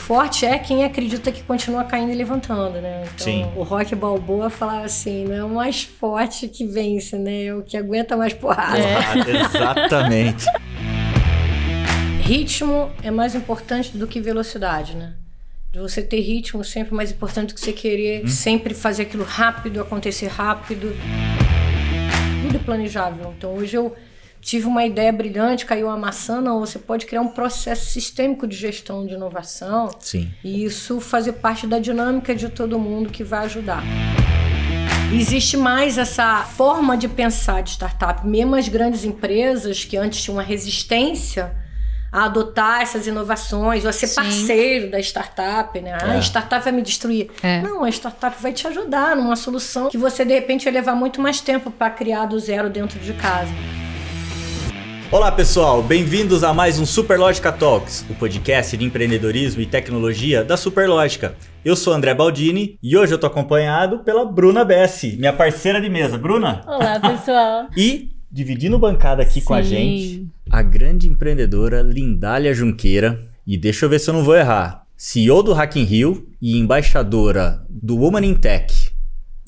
forte é quem acredita que continua caindo e levantando, né? Então, Sim. o Rock Balboa falava assim, não é o mais forte que vence, né? É o que aguenta mais porrada. Ah, exatamente. Ritmo é mais importante do que velocidade, né? De você ter ritmo sempre mais importante do que você querer sempre fazer aquilo rápido, acontecer rápido. Tudo é planejável. Então hoje eu tive uma ideia brilhante, caiu uma maçã, não, você pode criar um processo sistêmico de gestão de inovação Sim. e isso fazer parte da dinâmica de todo mundo que vai ajudar. Existe mais essa forma de pensar de startup, mesmo as grandes empresas que antes tinham uma resistência a adotar essas inovações, ou a ser Sim. parceiro da startup, né? Ah, É. a startup vai me destruir. É. Não, a startup vai te ajudar numa solução que você de repente vai levar muito mais tempo para criar do zero dentro de casa. Olá pessoal, bem-vindos a mais um Superlógica Talks, o podcast de empreendedorismo e tecnologia da Superlógica. Eu sou André Baldini e hoje eu tô acompanhado pela Bruna Bessi, minha parceira de mesa. Bruna? Olá, pessoal. E dividindo bancada aqui com a Sim. gente, a grande empreendedora Lindália Junqueira. E deixa eu ver se eu não vou errar. CEO do Hack in Rio e embaixadora do Woman in Tech.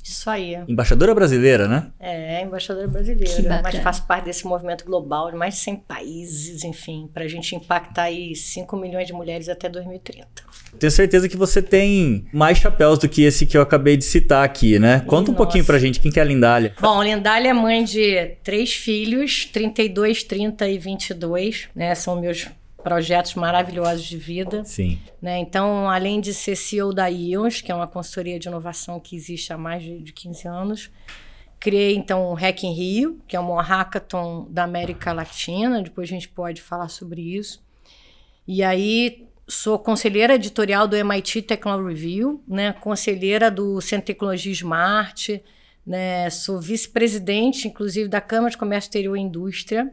Isso aí. Embaixadora brasileira, né? É, embaixadora brasileira, mas faz parte desse movimento global de mais de 100 países, enfim, para a gente impactar aí 5 milhões de mulheres até 2030. Tenho certeza que você tem mais chapéus do que esse que eu acabei de citar aqui, né? Conta um pouquinho pra gente quem que é a Lindália. Bom, Lindália é mãe de três filhos, 32, 30 e 22, né? São meus projetos maravilhosos de vida. Sim. Né? Então, além de ser CEO da IONS, que é uma consultoria de inovação que existe há mais de, de 15 anos, criei então o Hack in Rio, que é um hackathon da América Latina, depois a gente pode falar sobre isso. E aí sou conselheira editorial do MIT Technology Review, né? conselheira do Centro de Tecnologia Smart, né? sou vice-presidente, inclusive, da Câmara de Comércio Exterior e Indústria,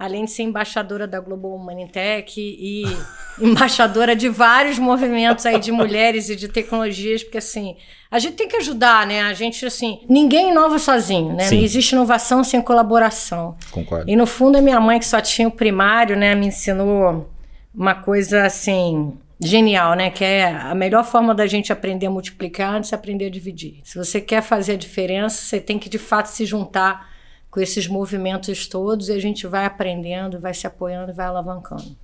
além de ser embaixadora da Global Humanitech e embaixadora de vários movimentos aí de mulheres e de tecnologias, porque assim, a gente tem que ajudar, né? A gente assim, ninguém inova sozinho, né? Sim. Não existe inovação sem colaboração. Concordo. E no fundo a minha mãe que só tinha o primário, né, me ensinou uma coisa assim genial, né, que é a melhor forma da gente aprender a multiplicar antes de aprender a dividir. Se você quer fazer a diferença, você tem que de fato se juntar com esses movimentos todos e a gente vai aprendendo, vai se apoiando, e vai alavancando.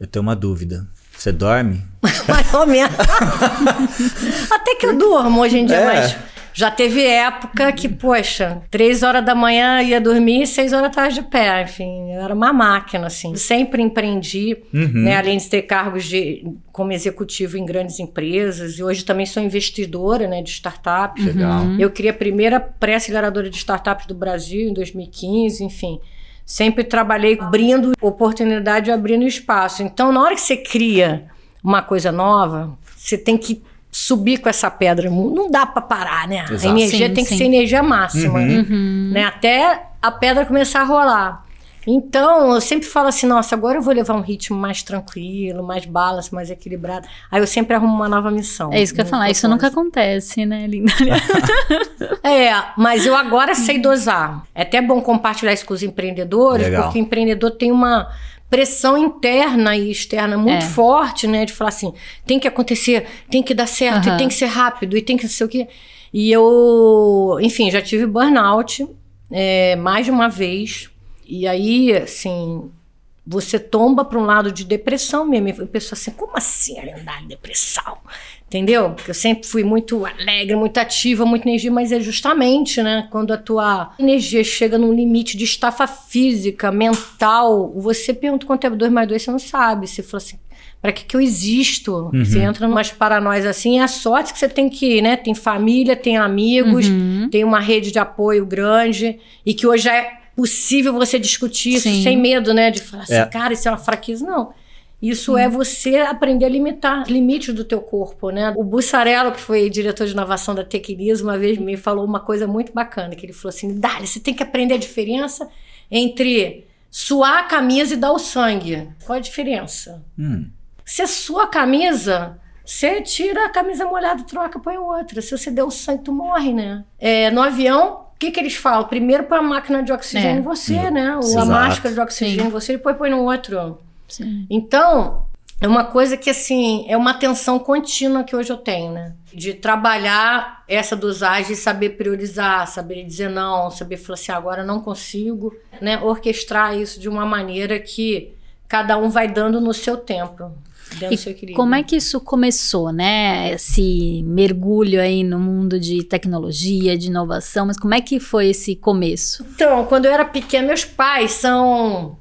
Eu tenho uma dúvida. Você dorme? Mais ou menos. Até que eu durmo hoje em dia, É. mas já teve época que, poxa, três horas da manhã ia dormir e seis horas atrás de pé. Enfim, eu era uma máquina, assim. Sempre empreendi, Uhum. né? Além de ter cargos de, como executivo em grandes empresas. E hoje também sou investidora, né? De startups. Legal. Eu criei a primeira pré-aceleradora de startups do Brasil em 2015, enfim. Sempre trabalhei abrindo oportunidade, abrindo espaço. Então, na hora que você cria uma coisa nova, você tem que subir com essa pedra. Não dá para parar, né? Exato. A energia Sim, tem que sim. ser energia máxima, Uhum. né? Até a pedra começar a rolar. Então, eu sempre falo assim, nossa, agora eu vou levar um ritmo mais tranquilo, mais balance, mais equilibrado. Aí eu sempre arrumo uma nova missão. É isso que eu ia falar. Isso nunca acontece, né, linda? É, mas eu agora sei dosar. É até bom compartilhar isso com os empreendedores, Legal. porque o empreendedor tem uma pressão interna e externa muito É. forte, né? De falar assim, tem que acontecer, tem que dar certo, Aham. e tem que ser rápido, e tem que não sei o quê. E eu, enfim, já tive burnout é, mais de uma vez. E aí, assim, você tomba para um lado de depressão mesmo. E a pessoa assim, como assim andar em depressão? Entendeu? Porque eu sempre fui muito alegre, muito ativa, muita energia, mas é justamente, né, quando a tua energia chega num limite de estafa física, mental, você pergunta quanto é 2 mais 2, você não sabe. Você fala assim, para que que eu existo? Você entra numas paranoias assim, é a sorte que você tem que, né, tem família, tem amigos, Uhum. tem uma rede de apoio grande e que hoje é possível você discutir isso sem medo, né, de falar assim, É. cara, isso é uma fraqueza. Não. Isso é você aprender a limitar os limites do teu corpo, né? O Bussarello, que foi diretor de inovação da Tequilis, uma vez me falou uma coisa muito bacana, que ele falou assim, Dali, você tem que aprender a diferença entre suar a camisa e dar o sangue. Qual a diferença? Hum. Você sua a camisa, você tira a camisa molhada troca, põe outra. Se você der o sangue, tu morre, né? É, no avião, o que, que eles falam? Primeiro põe a máquina de oxigênio É. em você, né? Ou a Exato. máscara de oxigênio Sim. em você, depois põe no outro. Sim. Então, é uma coisa que, assim, é uma tensão contínua que hoje eu tenho, né? De trabalhar essa dosagem, saber priorizar, saber dizer não, saber falar assim, agora não consigo, né? Orquestrar isso de uma maneira que cada um vai dando no seu tempo. Seu equilíbrio. Como é que isso começou, né? Esse mergulho aí no mundo de tecnologia, de inovação, mas como é que foi esse começo? Então, quando eu era pequena, meus pais são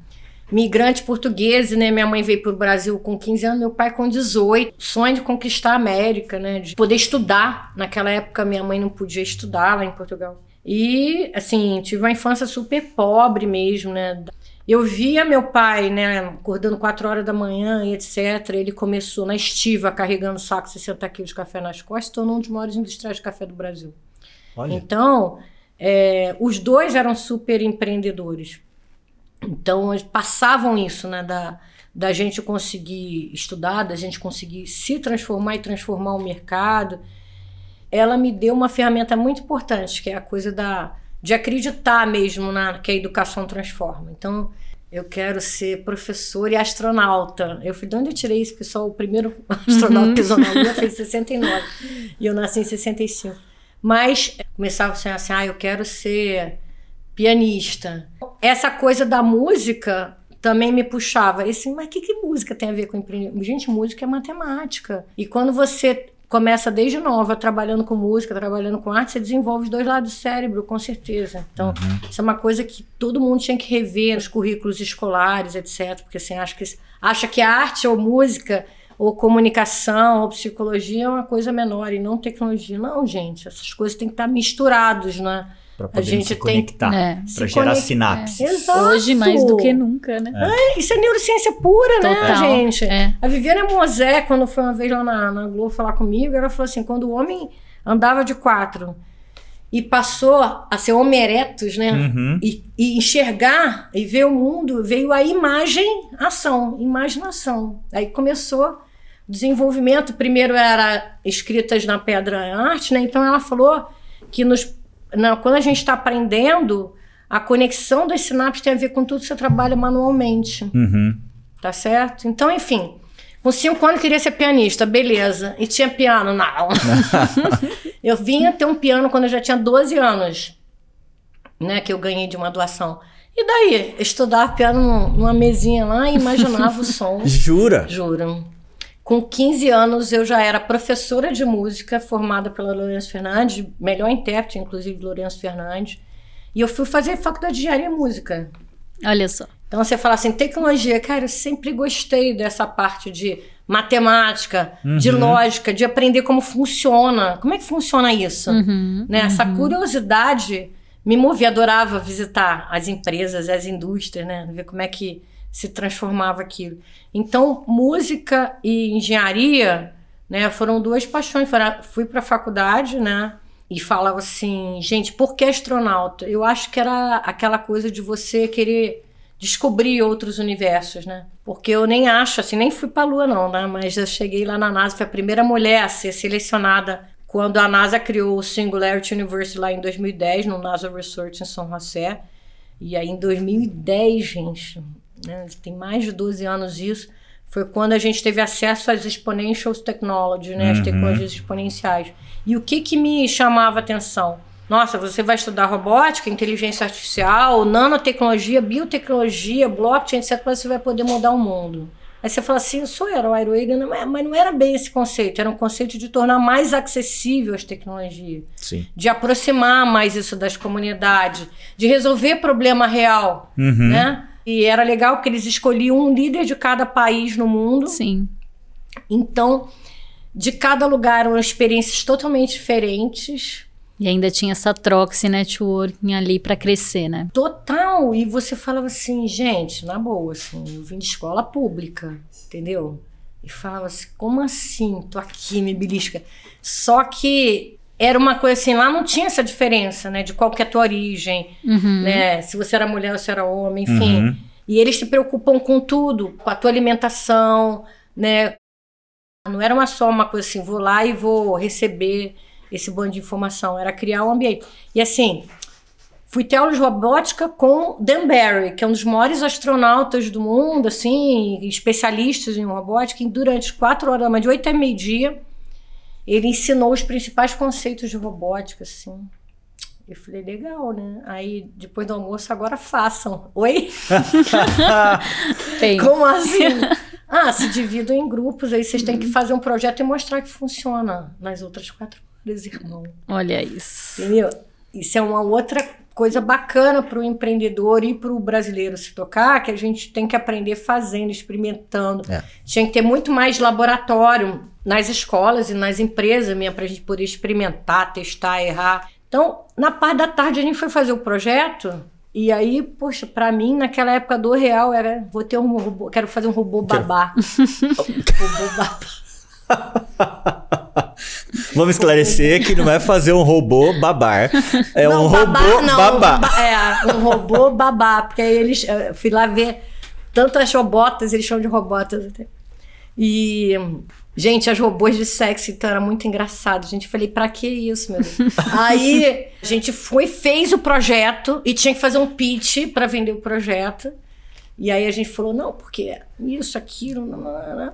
migrantes portugueses, né? Minha mãe veio para o Brasil com 15 anos, meu pai com 18. Sonho de conquistar a América, né? De poder estudar. Naquela época, minha mãe não podia estudar lá em Portugal. E, assim, tive uma infância super pobre mesmo, né? Eu via meu pai, né, acordando 4 horas da manhã e etc. Ele começou na estiva, carregando saco 60 quilos de café nas costas, tornou um dos maiores industriais de café do Brasil. Olha. Então, é, os dois eram super empreendedores. Então, eles passavam isso, né, da, da gente conseguir estudar, da gente conseguir se transformar e transformar o mercado. Ela me deu uma ferramenta muito importante, que é a coisa da de acreditar mesmo na que a educação transforma. Então, eu quero ser professor e astronauta. Eu fui de onde eu tirei isso, pessoal? O primeiro astronauta que pisou na Lua fez 69 e eu nasci em 65. Mas começava assim, assim, ah, eu quero ser pianista. Essa coisa da música também me puxava. Esse, mas o que, que música tem a ver com empreendimento? Gente, música é matemática. E quando você começa desde nova, trabalhando com música, trabalhando com arte, você desenvolve os dois lados do cérebro, com certeza. Então, uhum. isso é uma coisa que todo mundo tinha que rever nos currículos escolares, etc. Porque assim, acha que, acha que arte ou música ou comunicação ou psicologia é uma coisa menor e não tecnologia. Não, gente, essas coisas têm que estar misturadas, né? Para poder a gente se conectar, é. para gerar sinapses. É. Exato. Hoje mais do que nunca, né? É. isso é neurociência pura, né, Total. né, gente? É. A Viviane Mosé, quando foi uma vez lá na, na Globo falar comigo, ela falou assim, quando o homem andava de quatro e passou a ser homo erectus, né? Uhum. E, e, enxergar e ver o mundo, veio a imagem, ação, imaginação. Aí começou o desenvolvimento. Primeiro era escritas na pedra arte, né? Então ela falou que nos não, quando a gente está aprendendo, a conexão das sinapses tem a ver com tudo que você trabalha manualmente. Uhum. Tá certo? Então, enfim. Com cinco anos eu queria ser pianista, beleza. E tinha piano? Não. eu vinha ter um piano quando eu já tinha 12 anos, né? Que eu ganhei de uma doação. E daí? estudava piano numa mesinha lá e imaginava o som. Jura? Juro. Com 15 anos, eu já era professora de música, formada pela Lourenço Fernandes, melhor intérprete, inclusive, de Lourenço Fernandes. E eu fui fazer faculdade de engenharia e música. Olha só. Então, você fala assim, tecnologia, cara, eu sempre gostei dessa parte de matemática, Uhum. de lógica, de aprender como funciona. Como é que funciona isso? Uhum, Né? Essa uhum. curiosidade me movia, adorava visitar as empresas, as indústrias, né? Ver como é que se transformava aquilo. Então, música e engenharia, né, foram duas paixões. Fui para a faculdade, né, e falava assim, gente, por que astronauta? Eu acho que era aquela coisa de você querer descobrir outros universos, né? Porque eu nem acho, assim, nem fui para a Lua não, né? Mas eu cheguei lá na NASA, fui a primeira mulher a ser selecionada quando a NASA criou o Singularity University lá em 2010, no NASA Research em São José. E aí em 2010, gente, né, tem mais de 12 anos isso, foi quando a gente teve acesso às exponential technology, né, as Uhum. tecnologias exponenciais. E o que que me chamava a atenção? Nossa, você vai estudar robótica, inteligência artificial, nanotecnologia, biotecnologia, blockchain, etc. Você vai poder mudar o mundo. Aí você fala assim, eu sou herói, é- mas não era bem esse conceito, era um conceito de tornar mais acessível as tecnologias Sim. de aproximar mais isso das comunidades, de resolver problema real, Uhum. né? E era legal porque eles escolhiam um líder de cada país no mundo. Sim. Então, de cada lugar eram experiências totalmente diferentes. E ainda tinha essa troca, esse networking ali pra crescer, né? Total. E você falava assim, gente, na boa, assim, eu vim de escola pública, entendeu? E falava assim, como assim? Tô aqui, me belisca. Só que era uma coisa assim, lá não tinha essa diferença, né? De qual que é a tua origem, Uhum. né? Se você era mulher ou se era homem, enfim. Uhum. E eles se preocupam com tudo, com a tua alimentação, né? Não era uma só uma coisa assim, vou lá e vou receber esse bando de informação, era criar um ambiente. E assim, fui ter aula de robótica com Dan Barry, que é um dos maiores astronautas do mundo, assim, especialistas em robótica, e durante quatro horas, mas de oito a meio-dia, ele ensinou os principais conceitos de robótica, assim. Eu falei, legal, né? Aí, depois do almoço, agora façam. Oi? Como assim? Ah, se dividam em grupos, aí vocês têm que fazer um projeto e mostrar que funciona nas outras quatro horas, irmão. Olha isso. Entendeu? Isso é uma outra coisa bacana para o empreendedor e para o brasileiro se tocar, que a gente tem que aprender fazendo, experimentando. É. Tinha que ter muito mais laboratório nas escolas e nas empresas mesmo, para a gente poder experimentar, testar, errar. Então, na parte da tarde a gente foi fazer o projeto. E aí, poxa, para mim, naquela época do real, era vou ter um robô, quero fazer um robô babá. robô babá. Vamos esclarecer que não é fazer um robô babar. É não, um babar, robô não, babá. É, um robô babá. Porque aí eles. Eu fui lá ver tantas robotas, eles chamam de robotas até. E. Gente, as robôs de sexo, então era muito engraçado. A gente falei, pra que isso, meu Deus? Aí a gente foi, fez o projeto e tinha que fazer um pitch para vender o projeto. E aí a gente falou, não, porque isso, aquilo, não, não, não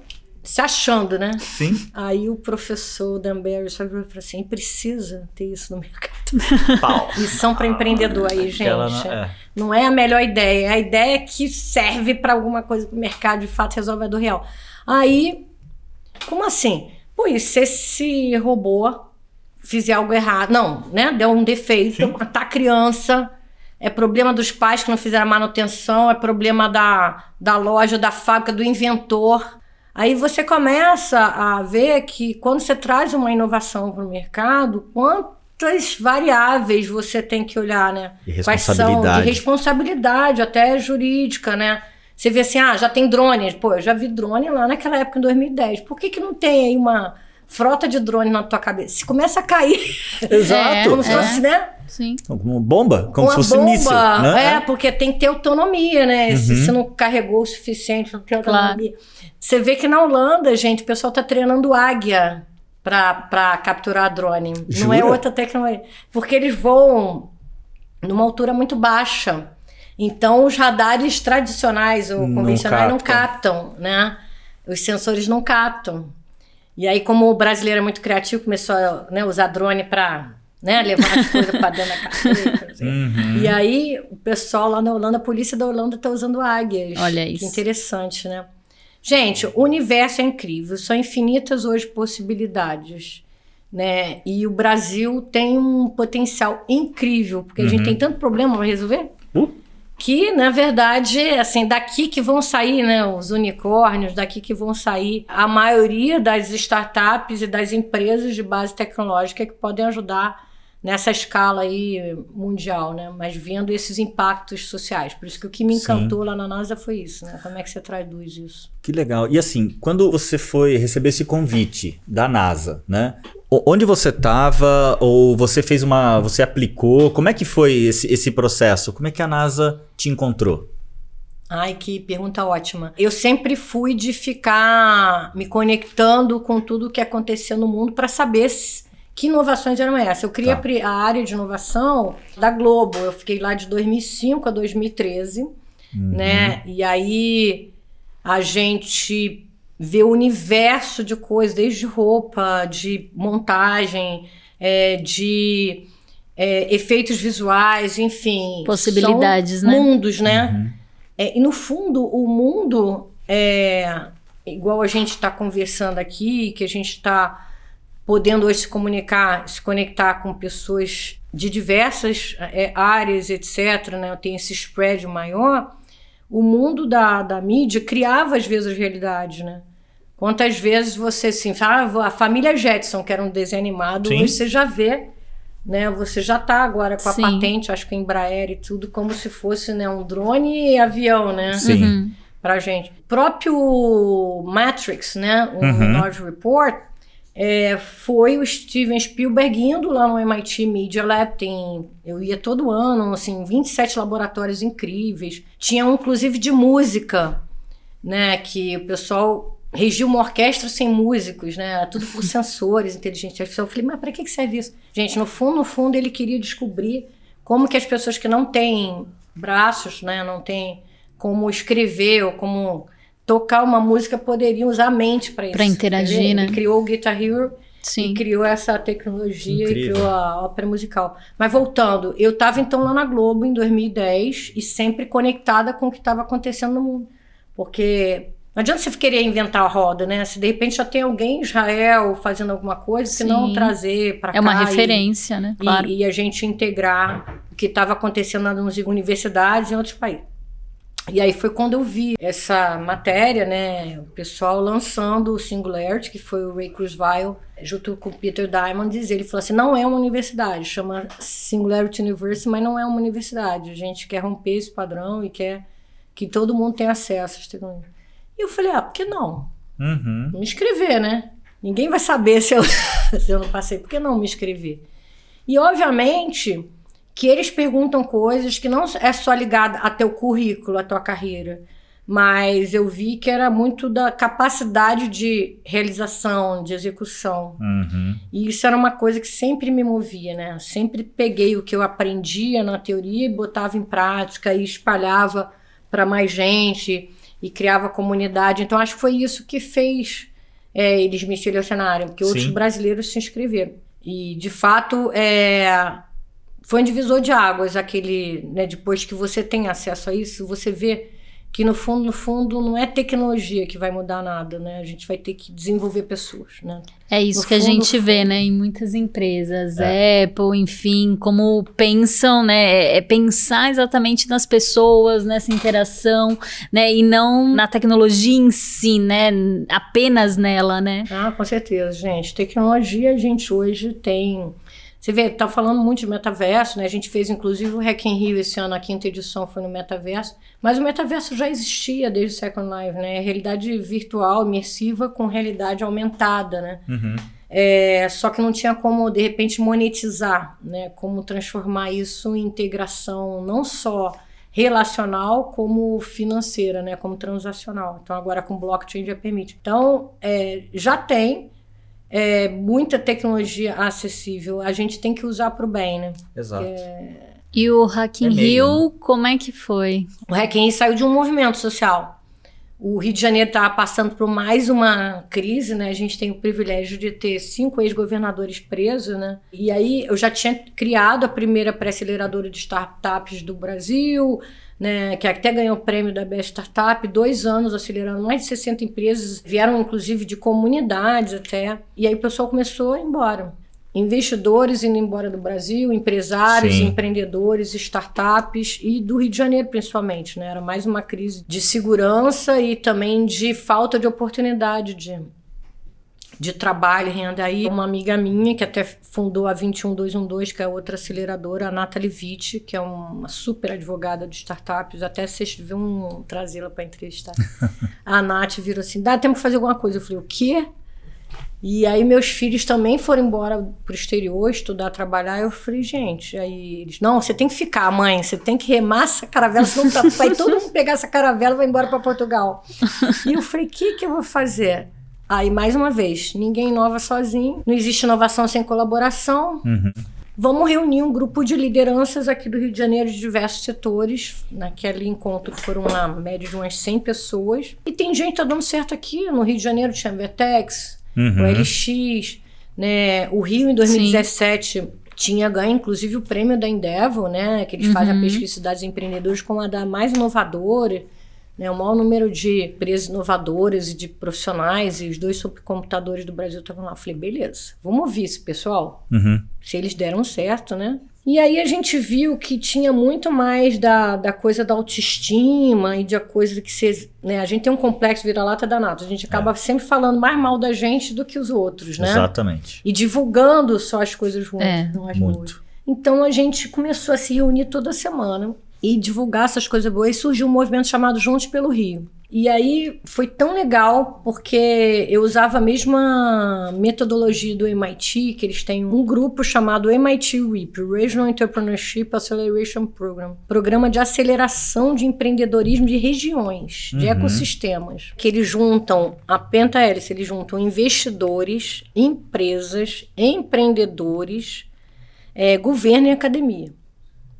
se achando, né? Sim. Aí o professor Dan Barry falou assim: precisa ter isso no mercado. Pau. Missão para empreendedor aí, gente. Não é. não é. a melhor ideia. A ideia é que serve para alguma coisa para o mercado, de fato, resolve a do real. Aí, como assim? E se esse robô fizer algo errado? Não, né? Deu um defeito, Sim. matar criança. É problema dos pais que não fizeram manutenção, é problema da, da loja, da fábrica, do inventor. Aí você começa a ver que quando você traz uma inovação para o mercado, quantas variáveis você tem que olhar, né? De responsabilidade. Quais são? De responsabilidade, até jurídica, né? Você vê assim, ah, já tem drone. Pô, eu já vi drone lá naquela época, em 2010. Por que, que não tem aí uma frota de drone na tua cabeça? Se começa a cair. Exato. É, como se fosse, né? Sim. Como bomba, como uma se fosse bomba, míssil. Né? É, porque tem que ter autonomia, né? Uhum. Se você não carregou o suficiente, não tem autonomia. Claro. Você vê que na Holanda, gente, o pessoal tá treinando águia para capturar drone. Jura? Não é outra tecnologia. Porque eles voam numa altura muito baixa. Então, os radares tradicionais ou convencionais não captam, não captam né? Os sensores não captam. E aí, como o brasileiro é muito criativo, começou a né, usar drone para né, levar as coisas para dentro da carteira. Uhum. E aí, o pessoal lá na Holanda, a polícia da Holanda está usando águias. Olha isso. Que interessante, né? Gente, o universo é incrível, são infinitas hoje possibilidades. Né? E o Brasil tem um potencial incrível, porque uhum. a gente uhum. tem tanto problema para resolver. Uh. Que, na verdade, assim, daqui que vão sair né, os unicórnios, daqui que vão sair a maioria das startups e das empresas de base tecnológica que podem ajudar nessa escala aí mundial, né? Mas vendo esses impactos sociais. Por isso que o que me encantou Sim. lá na NASA foi isso, né? Como é que você traduz isso? Que legal. E assim, quando você foi receber esse convite da NASA, né? Onde você estava ou você fez uma, você aplicou? Como é que foi esse, esse processo? Como é que a NASA te encontrou? Ai, que pergunta ótima. Eu sempre fui de ficar me conectando com tudo que acontecia no mundo para saber que inovações eram essas? Eu criei tá. a área de inovação da Globo. Eu fiquei lá de 2005 a 2013, uhum. né? E aí a gente vê o universo de coisas, desde roupa, de montagem, é, de é, efeitos visuais, enfim. Possibilidades, né? Mundos, né? Uhum. É, e no fundo, o mundo é igual a gente está conversando aqui, que a gente está podendo hoje se comunicar, se conectar com pessoas de diversas é, áreas, etc., né? tem esse spread maior, o mundo da, da mídia criava às vezes as realidades, né? Quantas vezes você assim, fala, ah, a família Jetson, que era um desenho animado, Sim. você já vê, né? Você já está agora com a Sim. patente, acho que Embraer e tudo, como se fosse né, um drone e avião, né? Sim. Uhum. Pra gente. O próprio Matrix, né? O uhum. Minority Report, é, foi o Steven Spielberg indo lá no MIT Media Lab. Tem, eu ia todo ano, assim, 27 laboratórios incríveis. Tinha um, inclusive, de música, né? Que o pessoal regia uma orquestra sem músicos, né? Tudo por sensores inteligentes artificiais. Eu falei, mas para que serve isso? Gente, no fundo, no fundo, ele queria descobrir como que as pessoas que não têm braços, né, não têm como escrever ou como tocar uma música poderiam usar a mente para isso. Para interagir, né? Ele criou o Guitar Hero Sim. e criou essa tecnologia Incrível. e criou a ópera musical. Mas voltando, eu estava então lá na Globo em 2010 e sempre conectada com o que estava acontecendo no mundo. Porque não adianta você querer inventar a roda, né? Se de repente já tem alguém em Israel fazendo alguma coisa, se não trazer para cá. É uma e- referência, né? e, Claro. e a gente integrar o que estava acontecendo nas universidades em outros países. E aí foi quando eu vi essa matéria, né, o pessoal lançando o Singularity, que foi o Ray Kurzweil, junto com o Peter Diamandis, ele falou assim, não é uma universidade, chama Singularity University, mas não é uma universidade, a gente quer romper esse padrão e quer que todo mundo tenha acesso às tecnologias. E eu falei, ah, por que não? Uhum. me inscrever, né? Ninguém vai saber se eu, se eu não passei, por que não me inscrever? E, obviamente, que eles perguntam coisas que não é só ligada a teu currículo, a tua carreira, mas eu vi que era muito da capacidade de realização, de execução. Uhum. E isso era uma coisa que sempre me movia, né? Sempre peguei o que eu aprendia na teoria e botava em prática e espalhava para mais gente e criava comunidade. Então acho que foi isso que fez é, eles me selecionarem, porque outros Sim. brasileiros se inscreveram. E de fato é, foi um divisor de águas aquele, né? Depois que você tem acesso a isso, você vê que no fundo, no fundo, não é tecnologia que vai mudar nada, né? A gente vai ter que desenvolver pessoas, né? É isso No que a fundo, gente no vê, né, em muitas empresas, É. Apple, enfim, como pensam, né, é pensar exatamente nas pessoas, nessa interação, né, e não na tecnologia em si, né, apenas nela, né. Ah, com certeza, gente. Tecnologia, a gente hoje tem. Você vê, tá falando muito de metaverso, né? A gente fez inclusive o Hack in Rio esse ano, a quinta edição foi no metaverso. Mas o metaverso já existia desde o Second Life, né? Realidade virtual, imersiva com realidade aumentada, né? Uhum. É, só que não tinha como, de repente, monetizar, né? Como transformar isso em integração não só relacional, como financeira, né? Como transacional. Então, agora com blockchain já permite. Então, é, já tem é, muita tecnologia acessível. A gente tem que usar para o bem, né? Exato. E o Hack in É Rio, como é que foi? O Hacking saiu de um movimento social. O Rio de Janeiro estava passando por mais uma crise, né? A gente tem o privilégio de ter cinco ex-governadores presos, né? E aí eu já tinha criado a primeira pré-aceleradora de startups do Brasil, né? Que até ganhou o prêmio da Best Startup, dois anos acelerando mais de 60 empresas, vieram inclusive de comunidades até. E aí o pessoal começou a ir embora. Investidores indo embora do Brasil, empresários, Sim. empreendedores, startups e do Rio de Janeiro principalmente, né? Era mais uma crise de segurança e também de falta de oportunidade de, de trabalho renda. Aí uma amiga minha que até fundou a 21212, que é outra aceleradora, a Nathalie Witt, que é uma super advogada de startups, até vocês deviam trazê-la para entrevistar. a Nath virou assim, dá tempo de fazer alguma coisa. Eu falei, o quê? E aí meus filhos também foram embora pro exterior estudar, trabalhar. Eu falei, gente, aí eles, não, você tem que ficar, mãe, você tem que remar essa caravela, senão tá, vai todo mundo pegar essa caravela e vai embora para Portugal. e eu falei, o que que eu vou fazer? Aí, mais uma vez, ninguém inova sozinho, não existe inovação sem colaboração. Uhum. Vamos reunir um grupo de lideranças aqui do Rio de Janeiro de diversos setores. Naquele encontro foram na média de umas 100 pessoas. E tem gente que tá dando certo aqui. No Rio de Janeiro tinha a Vertex, Uhum. o LX, né? O Rio em 2017 tinha ganho inclusive o prêmio da Endeavor, né? Que eles fazem a Uhum. pesquisa cidades empreendedores como a da mais inovadora. Né, o maior número de empresas inovadoras e de profissionais, e os dois supercomputadores do Brasil estavam lá. Eu falei, beleza, vamos ouvir esse pessoal Uhum. se eles deram certo, né? E aí a gente viu que tinha muito mais da, da coisa da autoestima e da coisa que você. Né? A gente tem um complexo vira-lata danado. A gente acaba sempre falando mais mal da gente do que os outros, né? Exatamente. E divulgando só as coisas ruins, É, não as boas. Muito. Então a gente começou a se reunir toda semana e divulgar essas coisas boas. E surgiu um movimento chamado Juntos pelo Rio. E aí foi tão legal porque eu usava a mesma metodologia do MIT, que eles têm um grupo chamado MIT REAP, Regional Entrepreneurship Acceleration Program, programa de aceleração de empreendedorismo de regiões, de Uhum. ecossistemas, que eles juntam a penta hélice, eles juntam investidores, empresas, empreendedores, é, governo e academia.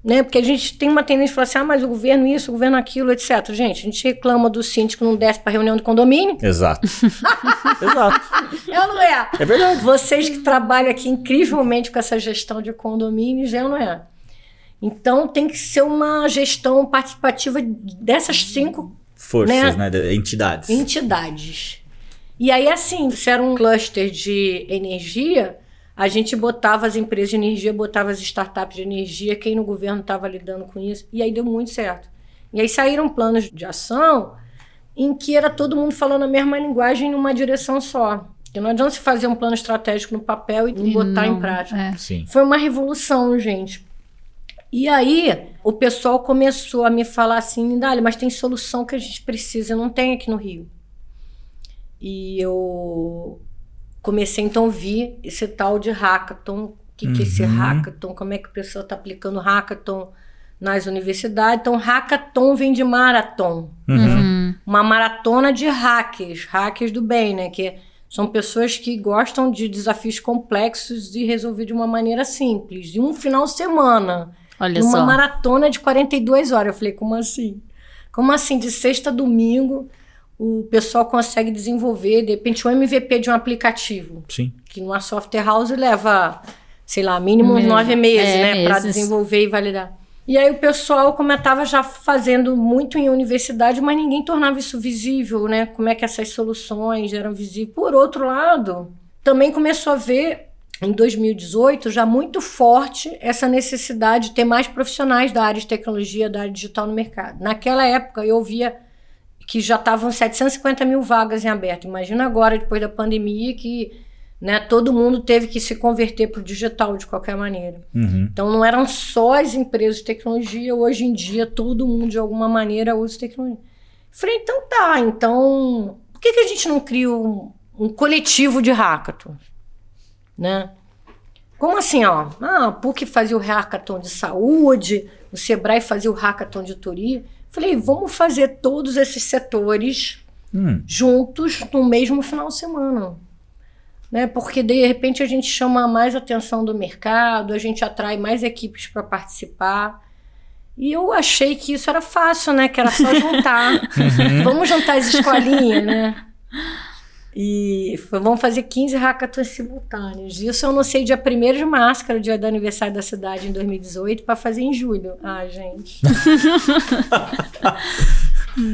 Né? Porque a gente tem uma tendência de falar assim, ah, mas o governo isso, o governo aquilo, etc. Gente, a gente reclama do síndico que não desce para reunião de condomínio. Exato. Exato. É ou não é? É verdade. Vocês que trabalham aqui incrivelmente com essa gestão de condomínios, é ou não é? Então tem que ser uma gestão participativa dessas cinco Forças, Né? né? de- Entidades. entidades. E aí, assim, se era um cluster de energia, a gente botava as empresas de energia, botava as startups de energia, quem no governo estava lidando com isso, e aí deu muito certo. E aí saíram planos de ação em que era todo mundo falando a mesma linguagem numa direção só. Porque não adianta se fazer um plano estratégico no papel e não E botar em não- prática. é. Sim. Foi uma revolução, gente. E aí, o pessoal começou a me falar assim, Dália, mas tem solução que a gente precisa, não tem aqui no Rio. E eu comecei então a ouvir esse tal de hackathon. O que, que é esse Uhum. hackathon? Como é que o pessoal está aplicando hackathon nas universidades? Então, hackathon vem de marathon Uhum. Uhum. uma maratona de hackers, hackers do bem, né? Que são pessoas que gostam de desafios complexos e resolver de uma maneira simples. De um final de semana, Olha uma só. maratona de 42 horas. Eu falei, como assim? Como assim? De sexta a domingo, o pessoal consegue desenvolver, de repente, um MVP de um aplicativo, Sim. que numa software house leva, sei lá, mínimo uns Me- nove meses, é, né? Para desenvolver e validar. E aí o pessoal, como eu estava já fazendo muito em universidade, mas ninguém tornava isso visível, né? Como é que essas soluções eram visíveis. Por outro lado, também começou a ver, em 2018, já muito forte essa necessidade de ter mais profissionais da área de tecnologia, da área digital no mercado. Naquela época, eu via que já estavam 750 mil vagas em aberto. Imagina agora, depois da pandemia, que né, todo mundo teve que se converter para o digital de qualquer maneira. Uhum. Então não eram só as empresas de tecnologia, hoje em dia todo mundo de alguma maneira usa tecnologia. Falei, então tá, então por que, que a gente não cria um, um coletivo de hackathon? Né? Como assim, ó? Ah, a PUC fazia o hackathon de saúde, o Sebrae fazia o hackathon de turismo. Falei, vamos fazer todos esses setores Hum. juntos no mesmo final de semana. Né? Porque de repente a gente chama mais atenção do mercado, a gente atrai mais equipes para participar. E eu achei que isso era fácil, né? Que era só juntar. Vamos juntar as escolinhas, né? E foi- vamos fazer 15 hackathons simultâneos. Isso eu não sei dia 1 de março, que era o dia do aniversário da cidade em 2018, para fazer em julho. Ah, gente.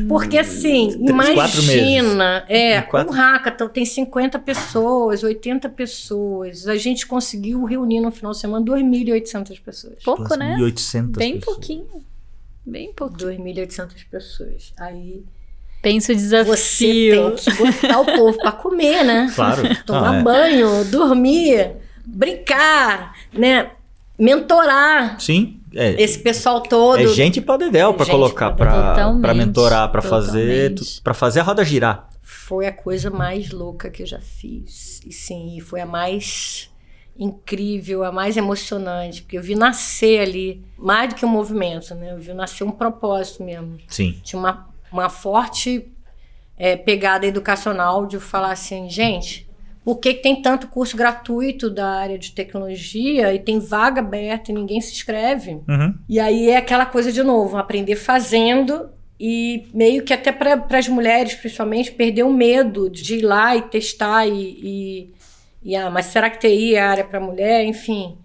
Porque assim, Três, quatro imagina, é, quatro- um hackathon tem 50 pessoas, 80 pessoas. A gente conseguiu reunir no final de semana 2.800 pessoas. Pouco, né? 1.800 Bem pessoas. pouquinho. Bem pouquinho. 2.800 pessoas. Aí Pensa o você desafio. tem que botar o povo para comer, né? Claro. Tomar Não, é. banho, dormir, brincar, né? Mentorar Sim. É, esse pessoal todo. é gente pra dedéu pra Gente colocar, pra mentorar, pra fazer, para fazer a roda girar. Foi a coisa mais louca que eu já fiz. E sim, foi a mais incrível, a mais emocionante, porque eu vi nascer ali, mais do que um movimento, né? Eu vi nascer um propósito mesmo. Sim. Tinha uma, uma forte é, pegada educacional de falar assim, gente, por que, que tem tanto curso gratuito da área de tecnologia e tem vaga aberta e ninguém se inscreve? Uhum. E aí é aquela coisa de novo, aprender fazendo e meio que até para as mulheres, principalmente, perder o medo de ir lá e testar e, e, e, ah, mas será que TI é área para mulher? Enfim,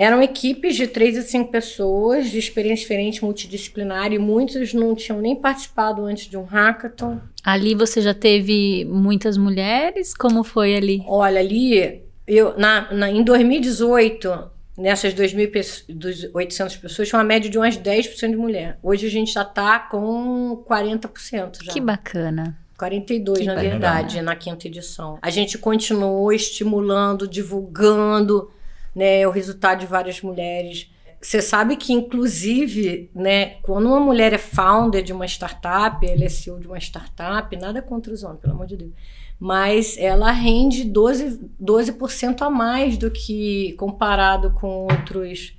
eram equipes de três a cinco pessoas de experiência diferente, multidisciplinar e muitos não tinham nem participado antes de um hackathon. Ali você já teve muitas mulheres? Como foi ali? Olha, ali, eu, na, na, em 2018, nessas 2.800 pessoas, tinha uma média de umas 10% de mulher. Hoje a gente já está com 40% já. Que bacana. 42, Que na bacana. verdade, na quinta edição. A gente continuou estimulando, divulgando né, o resultado de várias mulheres. Você sabe que, inclusive, né, quando uma mulher é founder de uma startup, ela é CEO de uma startup, nada contra os homens, pelo amor de Deus. Mas ela rende 12%, 12 a mais do que comparado com outros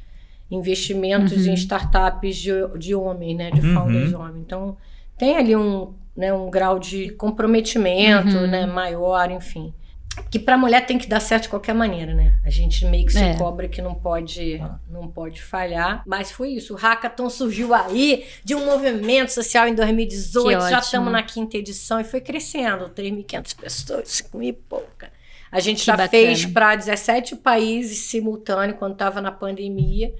investimentos Uhum. em startups de, de homens, né, de Uhum. founders homens. Então, tem ali um, né, um grau de comprometimento Uhum. né, maior, enfim. Que para mulher tem que dar certo de qualquer maneira, né? A gente meio que se É. cobra que não pode, Ah. não pode falhar. Mas foi isso. O Hackathon surgiu aí de um movimento social em 2018. Que Já estamos na quinta edição e foi crescendo. 3.500 pessoas, 5 mil e pouca. A gente Que já bacana. fez para 17 países simultâneo quando estava na pandemia.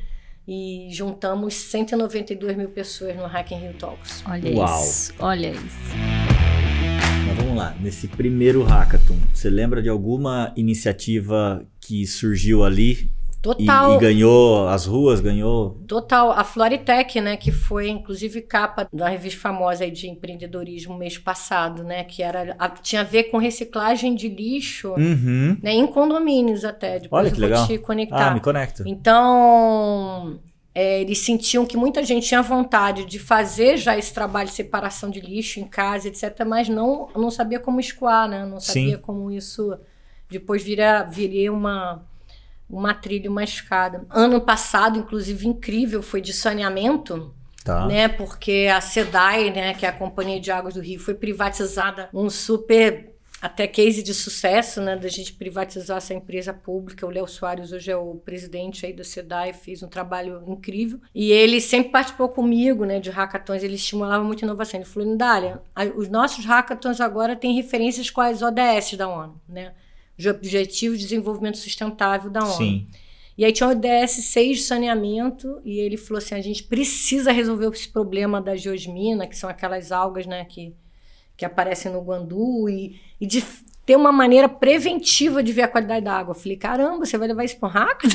E juntamos 192 mil pessoas no Hack in Rio Talks. Olha Uau. isso. Olha isso. Vamos lá, nesse primeiro hackathon, você lembra de alguma iniciativa que surgiu ali e, Total. e ganhou as ruas, ganhou? Total. A Floritec, né, que foi inclusive capa da revista famosa de empreendedorismo mês passado, né, que era a- tinha a ver com reciclagem de lixo, Uhum. né, em condomínios até. Depois Olha eu que vou legal. te conectar. Ah, me conecta. Então, é, eles sentiam que muita gente tinha vontade de fazer já esse trabalho de separação de lixo em casa, etc., mas não, não sabia como escoar, né? Não sabia Sim. como isso depois vira, viria uma, uma trilha, uma escada. Ano passado, inclusive, incrível, foi de saneamento Tá. né? Porque a SEDAI, né, que é a Companhia de Águas do Rio, foi privatizada, um super até case de sucesso, né, da gente privatizar essa empresa pública. O Léo Soares hoje é o presidente aí da SEDAI, fez um trabalho incrível. E ele sempre participou comigo, né, de hackathons, ele estimulava muito a inovação. Ele falou, Nidália, a- os nossos hackathons agora têm referências com as ODS da ONU, né? Os Objetivos de Desenvolvimento Sustentável da ONU. Sim. E aí tinha o ODS 6 de saneamento, e ele falou assim: a gente precisa resolver esse problema da geosmina, que são aquelas algas né, que, que aparecem no Guandu, e, e de ter uma maneira preventiva de ver a qualidade da água. Eu falei: caramba, você vai levar isso para um hacker?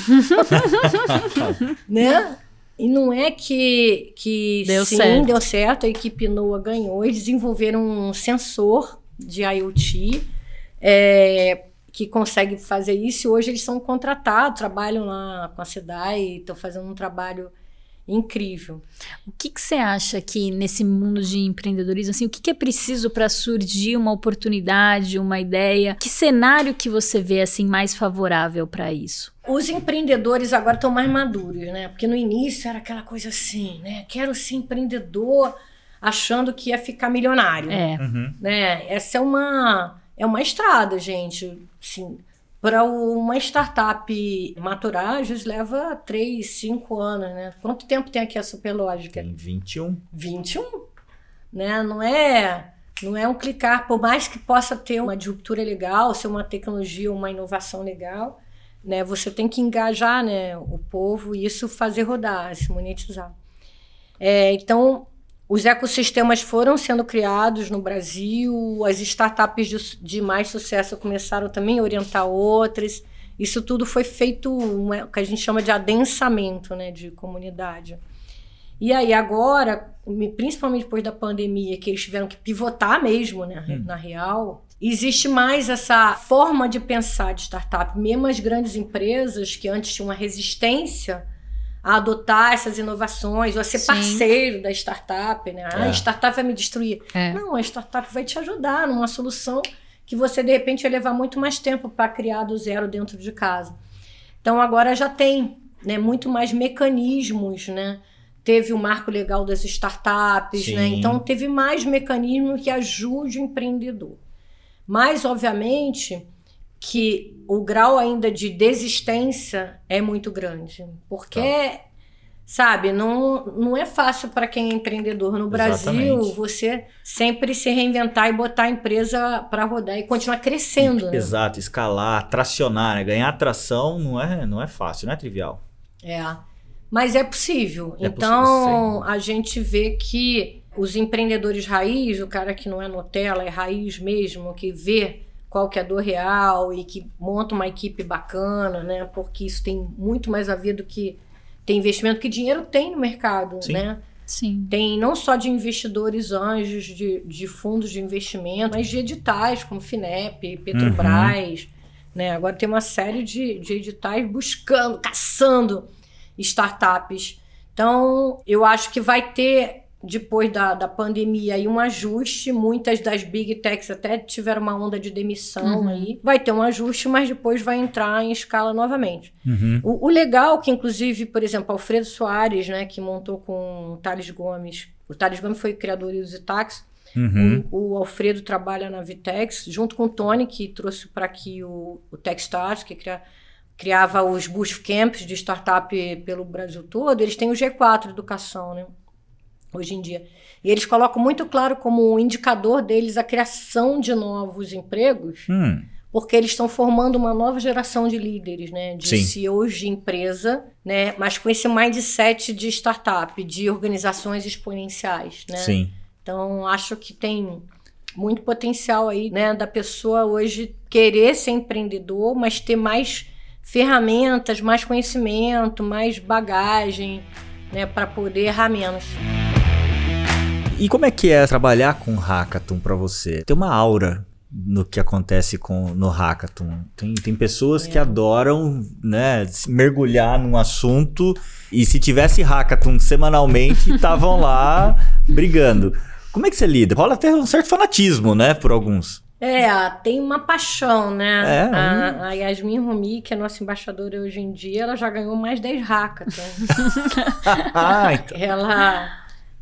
né? E não é que, que Deu sim, certo. deu certo, a equipe NOAA ganhou, eles desenvolveram um sensor de IoT é, que consegue fazer isso. E hoje eles são contratados, trabalham lá com a SEDAI, estão fazendo um trabalho incrível. O que, que você acha que nesse mundo de empreendedorismo, assim, o que, que é preciso para surgir uma oportunidade, uma ideia? Que cenário que você vê assim mais favorável para isso? Os empreendedores agora estão mais maduros, né? Porque no início era aquela coisa assim, né? Quero ser empreendedor achando que ia ficar milionário. É. Uhum. né? Essa é uma é uma estrada, gente. Sim, para uma startup maturar, às vezes leva 3, 5 anos, né? Quanto tempo tem aqui a Superlógica? Tem 21. 21, né? Não é não é um clicar, por mais que possa ter uma disruptura legal, ser uma tecnologia, uma inovação legal, né? Você tem que engajar, né, o povo e isso fazer rodar, se monetizar. É, então, os ecossistemas foram sendo criados no Brasil, as startups de, de mais sucesso começaram também a orientar outras. Isso tudo foi feito, o que a gente chama de adensamento né, de comunidade. E aí, agora, me- principalmente depois da pandemia, que eles tiveram que pivotar mesmo, né, Hum. na real, existe mais essa forma de pensar de startup. Mesmo as grandes empresas que antes tinham uma resistência a adotar essas inovações, ou a ser Sim. parceiro da startup, né? Ah, É. a startup vai me destruir. É. Não, a startup vai te ajudar numa solução que você, de repente, vai levar muito mais tempo para criar do zero dentro de casa. Então, agora já tem né, muito mais mecanismos, né? Teve o marco legal das startups, né? Sim. Então, teve mais mecanismos que ajude o empreendedor. Mas, obviamente, que o grau ainda de desistência é muito grande. Porque, sabe, não, não é fácil para quem é empreendedor. No Brasil, Exatamente. você sempre se reinventar e botar a empresa para rodar e continuar crescendo. né? Exato, escalar, tracionar, né? Ganhar tração não é, não é fácil, não é trivial. É. Mas é possível. É então, possível, a gente vê que os empreendedores raiz, o cara que não é Nutella, é raiz mesmo, que vê qual que é a dor real e que monta uma equipe bacana, né? Porque isso tem muito mais a ver do que tem investimento, que dinheiro tem no mercado, Sim. né? Sim. Tem não só de investidores anjos, de, de fundos de investimento, mas de editais como FINEP, Petrobras. Né? Agora tem uma série de, de editais buscando, caçando startups. Então, eu acho que vai ter, depois da, da pandemia, aí um ajuste. Muitas das big techs até tiveram uma onda de demissão Uhum. aí. Vai ter um ajuste, mas depois vai entrar em escala novamente. Uhum. O, o legal que, inclusive, por exemplo, Alfredo Soares, né, que montou com o Thales Gomes. O Thales Gomes foi criador do Zitax. Uhum. O, o Alfredo trabalha na Vitex, junto com o Tony, que trouxe para aqui o, o Techstars, que cria, criava os bootcamps de startup pelo Brasil todo. Eles têm o G4 Educação, né? Hoje em dia. E eles colocam muito claro como um indicador deles a criação de novos empregos, Hum, porque eles estão formando uma nova geração de líderes, né? De Sim. CEOs de empresa, né? Mas com esse mindset de startup, de organizações exponenciais, né? Sim. Então, acho que tem muito potencial aí, né, da pessoa hoje querer ser empreendedor, mas ter mais ferramentas, mais conhecimento, mais bagagem, né, para poder errar menos. E como é que é trabalhar com hackathon pra você? Tem uma aura no que acontece com no hackathon. Tem, tem pessoas que adoram, né, mergulhar num assunto e se tivesse hackathon semanalmente, estavam lá brigando. Como é que você lida? Rola até um certo fanatismo, né, por alguns. É, tem uma paixão, né? É, a, a Yasmin Rumi, que é nossa embaixadora hoje em dia, ela já ganhou mais 10 hackathons. ah, então. ela,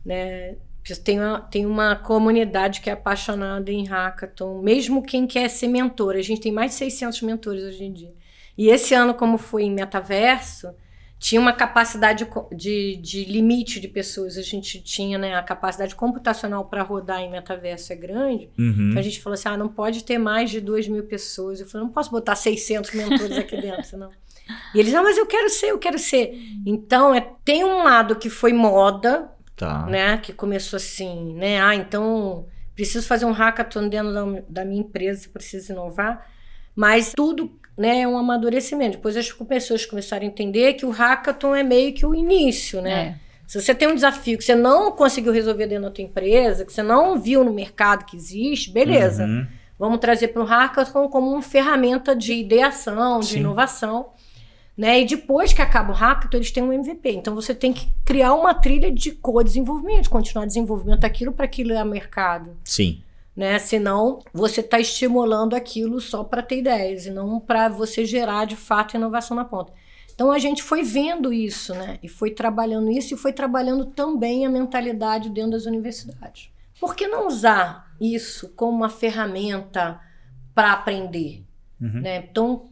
né, tem uma, tem uma comunidade que é apaixonada em hackathon, mesmo quem quer ser mentor. A gente tem mais de 600 mentores hoje em dia. E esse ano, como foi em metaverso, tinha uma capacidade de, de limite de pessoas. A gente tinha, né, a capacidade computacional para rodar em metaverso é grande. Uhum. Então a gente falou assim: ah, não pode ter mais de 2 mil pessoas. Eu falei: não posso botar 600 mentores aqui dentro, não. E eles, ah, mas eu quero ser, eu quero ser. Então, é, tem um lado que foi moda, Tá. né? Que começou assim, né? Ah, então preciso fazer um hackathon dentro da, da minha empresa, preciso inovar. Mas tudo né, é um amadurecimento. Depois as pessoas começaram a entender que o hackathon é meio que o início, né? Se você tem um desafio que você não conseguiu resolver dentro da tua empresa, que você não viu no mercado que existe, beleza. Uhum. Vamos trazer para o hackathon como uma ferramenta de ideação, de Sim. inovação. Né? E depois que acaba o hackathon, eles têm um MVP. Então você tem que criar uma trilha de co-desenvolvimento, continuar desenvolvimento daquilo para aquilo a mercado. Sim. Né? Senão você está estimulando aquilo só para ter ideias e não para você gerar de fato inovação na ponta. Então a gente foi vendo isso, né? E foi trabalhando isso e foi trabalhando também a mentalidade dentro das universidades. Por que não usar isso como uma ferramenta para aprender? Uhum. Né? Então,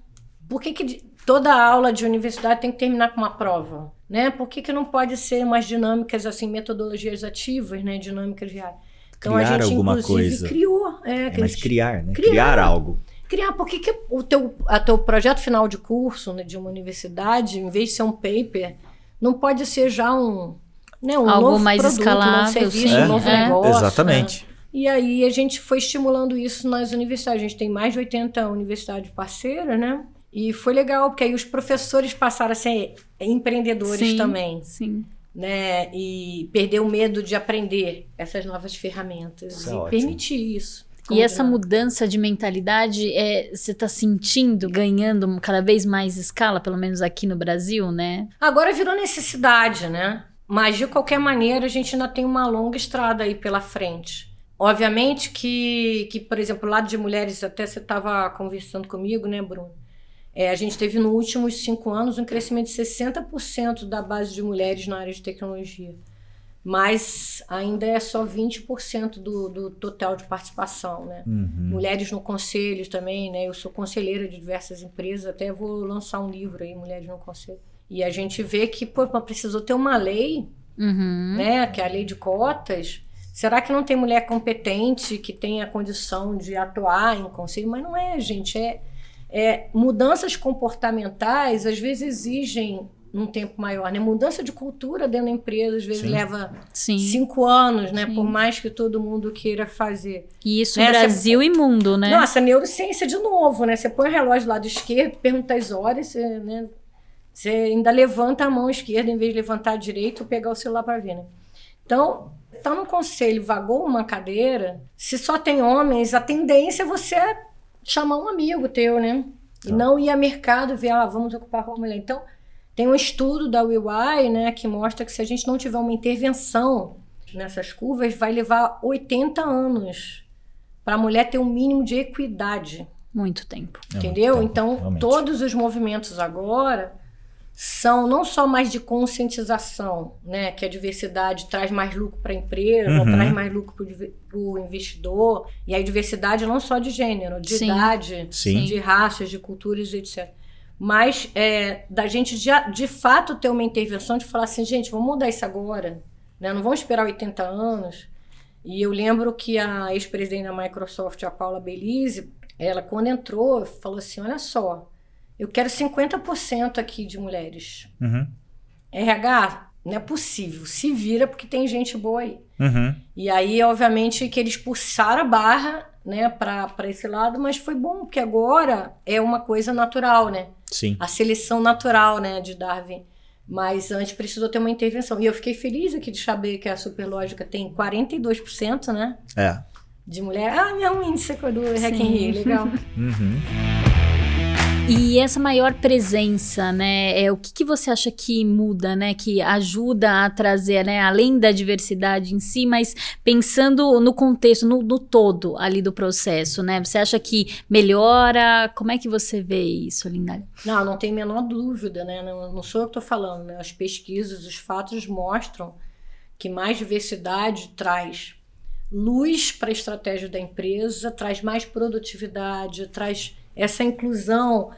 por que, que toda aula de universidade tem que terminar com uma prova? Né? Por que, que não pode ser mais dinâmicas, assim, metodologias ativas, né? dinâmicas reais? Então Criar a gente, alguma inclusive, coisa. criou. É, É, mas criar, né? Criar. Criar algo. criar. Por que, que o teu, a teu projeto final de curso né, de uma universidade, em vez de ser um paper, não pode ser já um, né, um Algo novo mais produto, um novo escalável, serviço, sim. um novo É. negócio. né? Exatamente. E aí a gente foi estimulando isso nas universidades. A gente tem mais de 80 universidades parceiras, né? E foi legal, porque aí os professores passaram a ser empreendedores Sim. também, Sim. né? E perder o medo de aprender essas novas ferramentas Isso é e ótimo. permitir isso. E essa mudança de mentalidade, é, você tá sentindo ganhando cada vez mais escala, pelo menos aqui no Brasil, né? Agora virou necessidade, né? Mas de qualquer maneira, a gente ainda tem uma longa estrada aí pela frente. Obviamente que, que por exemplo, o lado de mulheres, até você estava conversando comigo, né, Bruno? É, a gente teve nos últimos cinco anos um crescimento de 60% da base de mulheres na área de tecnologia. Mas ainda é só 20% do, do total de participação, né? Uhum. Mulheres no conselho também, né? Eu sou conselheira de diversas empresas, até vou lançar um livro aí, Mulheres no Conselho. E a gente vê que, pô, precisou ter uma lei, Uhum. né? Que é a lei de cotas. Será que não tem mulher competente que tenha condição de atuar em conselho? Mas não é, gente. É, é mudanças comportamentais às vezes exigem um tempo maior, né? Mudança de cultura dentro da empresa às vezes Sim. leva Sim. cinco anos, né? Sim. Por mais que todo mundo queira fazer. E isso Né, Brasil e mundo, né? Nossa, neurociência de novo, né? Você põe o relógio do lado esquerdo, pergunta as horas, você, né? Você ainda levanta a mão esquerda em vez de levantar a direita ou pegar o celular para ver, né? Então, tá no conselho, vagou uma cadeira, se só tem homens, a tendência é você chamar um amigo teu, né? E Tá. não ir a mercado ver, ah, vamos ocupar uma mulher. Então, tem um estudo da UI, né, que mostra que se a gente não tiver uma intervenção nessas curvas, vai levar 80 anos para a mulher ter um mínimo de equidade. Muito tempo. É muito Entendeu? tempo, então, realmente. todos os movimentos agora são não só mais de conscientização, né, que a diversidade traz mais lucro para a empresa, Uhum. traz mais lucro para o investidor, e aí diversidade não só de gênero, de Sim. idade, Sim. de raças, de culturas, etc. Mas é, da gente de, de fato ter uma intervenção de falar assim, gente, vamos mudar isso agora, né? não vamos esperar 80 anos. E eu lembro que a ex-presidente da Microsoft, a Paula Belize, ela quando entrou, falou assim, olha só, eu quero 50% aqui de mulheres. Uhum. RH, não é possível. Se vira porque tem gente boa aí. Uhum. E aí, obviamente, que eles pulsaram a barra, né, para esse lado, mas foi bom, porque agora é uma coisa natural, né? Sim. A seleção natural, né, de Darwin. Mas antes precisou ter uma intervenção. E eu fiquei feliz aqui de saber que a Superlógica tem 42%, né, É. de mulher. Ah, é um índice do Hack Rio, legal. Uhum. E essa maior presença, né? É, o que, que você acha que muda, né? Que ajuda a trazer, né? Além da diversidade em si, mas pensando no contexto, no, no todo ali do processo, né? Você acha que melhora? Como é que você vê isso, Linda? Não, não tem a menor dúvida, né? Não, não sou eu que estou falando, né? As pesquisas, os fatos mostram que mais diversidade traz luz para a estratégia da empresa, traz mais produtividade, traz essa inclusão,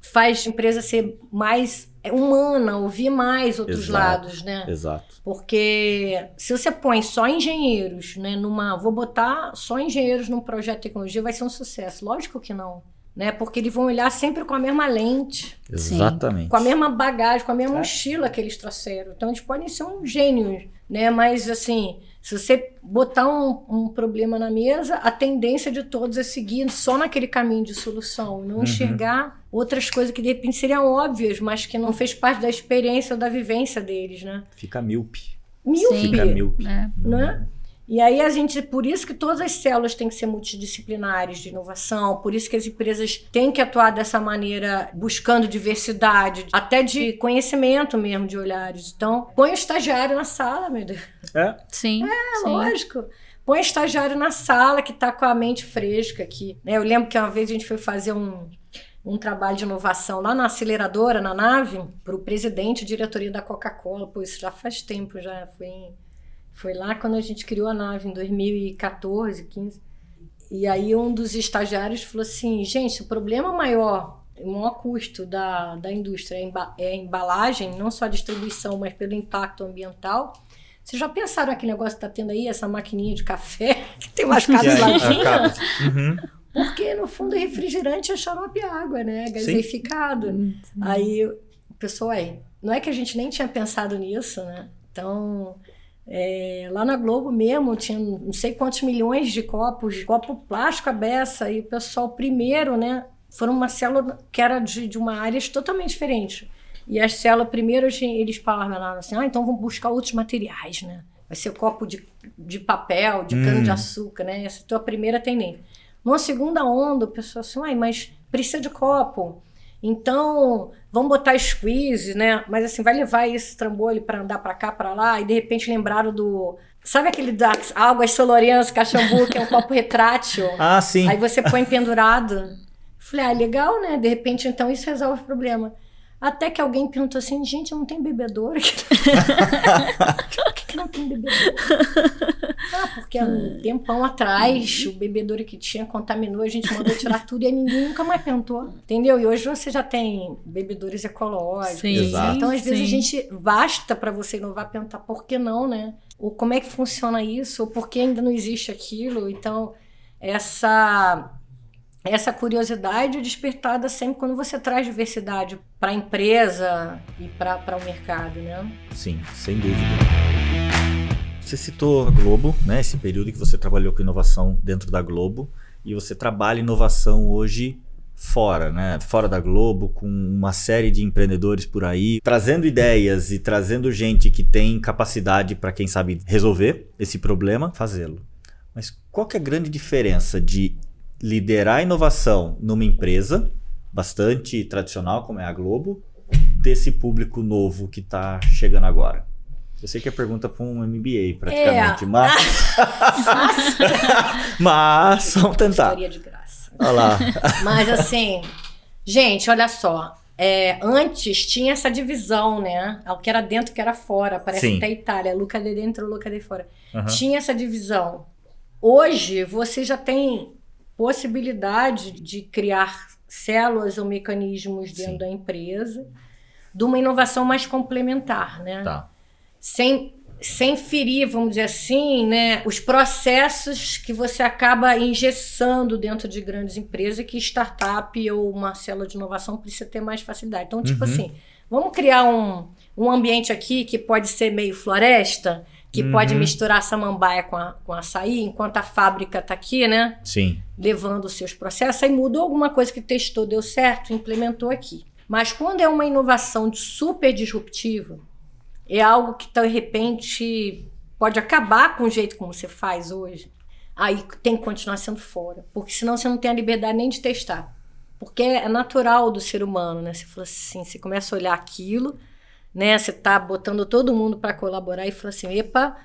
faz a empresa ser mais humana, ouvir mais outros Exato. lados, né? Exato. Porque se você põe só engenheiros, né, numa, vou botar só engenheiros num projeto de tecnologia, vai ser um sucesso. Lógico que não, né? Porque eles vão olhar sempre com a mesma lente, Exatamente. com a mesma bagagem, com a mesma É. mochila que eles trouxeram. Então eles podem ser um gênio, né? Mas assim, se você botar um, um problema na mesa, a tendência de todos é seguir só naquele caminho de solução, não Uhum. enxergar outras coisas que de repente seriam óbvias, mas que não fez parte da experiência ou da vivência deles, né? Fica míope. Míope, Fica míope. É. né? E aí a gente, por isso que todas as células têm que ser multidisciplinares de inovação, por isso que as empresas têm que atuar dessa maneira, buscando diversidade, até de conhecimento mesmo de olhares. Então, põe o estagiário na sala, meu Deus. É. Sim. É sim. lógico. Põe o estagiário na sala que está com a mente fresca aqui. né? Eu lembro que uma vez a gente foi fazer um, um trabalho de inovação lá na aceleradora, na nave, para o presidente e diretoria da Coca-Cola. Pô, isso já faz tempo, já foi, em- foi lá quando a gente criou a nave, em 2014, 15. E aí um dos estagiários falou assim, gente, o problema maior, o maior custo da, da indústria é a é embalagem, não só a distribuição, mas pelo impacto ambiental. Vocês já pensaram aquele negócio que tá tendo aí, essa maquininha de café, que tem umas aí, capsuladinhas? acaba. Uhum. Porque, no fundo, o refrigerante é xarope e água, né? Gaseificado. Aí, o pessoal, aí, não é que a gente nem tinha pensado nisso, né? Então, é, lá na Globo mesmo, tinha não sei quantos milhões de copos, de copo plástico à beça, e o pessoal primeiro, né? Foram uma célula que era de, de uma área totalmente diferente. E as células primeiro, eles falaram assim, ah, então vamos buscar outros materiais, né? Vai ser copo de, de papel, de Hum. cana-de-açúcar, né? Essa é a tua primeira tendência. Numa segunda onda, o pessoal assim, ai, mas precisa de copo. Então, vamos botar squeeze, né? Mas assim, vai levar esse trambolho para andar para cá, para lá, e de repente lembraram do. Sabe aquele da Águas Solorianas, Caxambu, que é um copo retrátil? Ah, sim. Aí você põe pendurado. Falei, ah, legal, né? De repente, então isso resolve o problema. Até que alguém perguntou assim, gente, não tem bebedouro aqui? Por que, que não tem bebedouro? Ah, porque há um tempão atrás o bebedouro que tinha contaminou, a gente mandou tirar tudo e ninguém nunca mais perguntou. Entendeu? E hoje você já tem bebedouros ecológicos. Sim, Exato. Então, às vezes, sim. a gente basta para você inovar perguntar por que não, né? Ou como é que funciona isso, ou por que ainda não existe aquilo. Então, essa essa curiosidade despertada sempre quando você traz diversidade para a empresa e para o mercado, né? Sim, sem dúvida. Você citou a Globo, né? Esse período que você trabalhou com inovação dentro da Globo e você trabalha inovação hoje fora, né? Fora da Globo, com uma série de empreendedores por aí, trazendo ideias e trazendo gente que tem capacidade para quem sabe resolver esse problema, fazê-lo. Mas qual que é a grande diferença de liderar a inovação numa empresa bastante tradicional como é a Globo desse público novo que está chegando agora? Eu sei que é pergunta para um MBA praticamente, É. mas mas vamos tentar. História de graça. Olha lá. Mas assim, gente, olha só. é, antes tinha essa divisão, né? O que era dentro, o que era fora. Parece Sim. até Itália. Luca de dentro, Luca de fora. Aham. Tinha essa divisão. Hoje, você já tem possibilidade de criar células ou mecanismos dentro Sim. da empresa de uma inovação mais complementar, né? Tá. sem, sem ferir, vamos dizer assim, né, os processos que você acaba engessando dentro de grandes empresas que startup ou uma célula de inovação precisa ter mais facilidade. Então, tipo Uhum. assim, vamos criar um, um ambiente aqui que pode ser meio floresta, que pode Uhum. misturar samambaia com, a, com açaí, enquanto a fábrica está aqui, né? Sim. levando os seus processos, aí mudou alguma coisa que testou, deu certo, implementou aqui. Mas quando é uma inovação super disruptiva, é algo que de repente pode acabar com o jeito como você faz hoje, aí tem que continuar sendo fora, porque senão você não tem a liberdade nem de testar. Porque é natural do ser humano, né? Você fala assim, você começa a olhar aquilo, né? Você tá botando todo mundo para colaborar e fala assim, epa,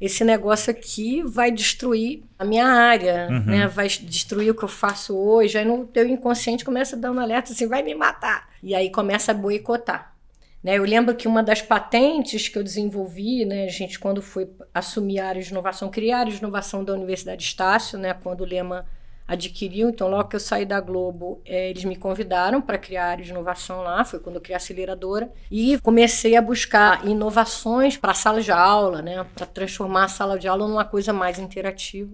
esse negócio aqui vai destruir a minha área, Uhum. né? Vai destruir o que eu faço hoje. Aí no teu inconsciente começa a dar um alerta assim, vai me matar. E aí começa a boicotar. Né? Eu lembro que uma das patentes que eu desenvolvi, né, gente, quando foi assumir a área de inovação, criar a área de inovação da Universidade Estácio, né, quando o Lema adquiriu, então logo que eu saí da Globo, eh, eles me convidaram para criar a de inovação lá, foi quando eu criei a aceleradora, e comecei a buscar inovações para a sala de aula, né, para transformar a sala de aula numa coisa mais interativa.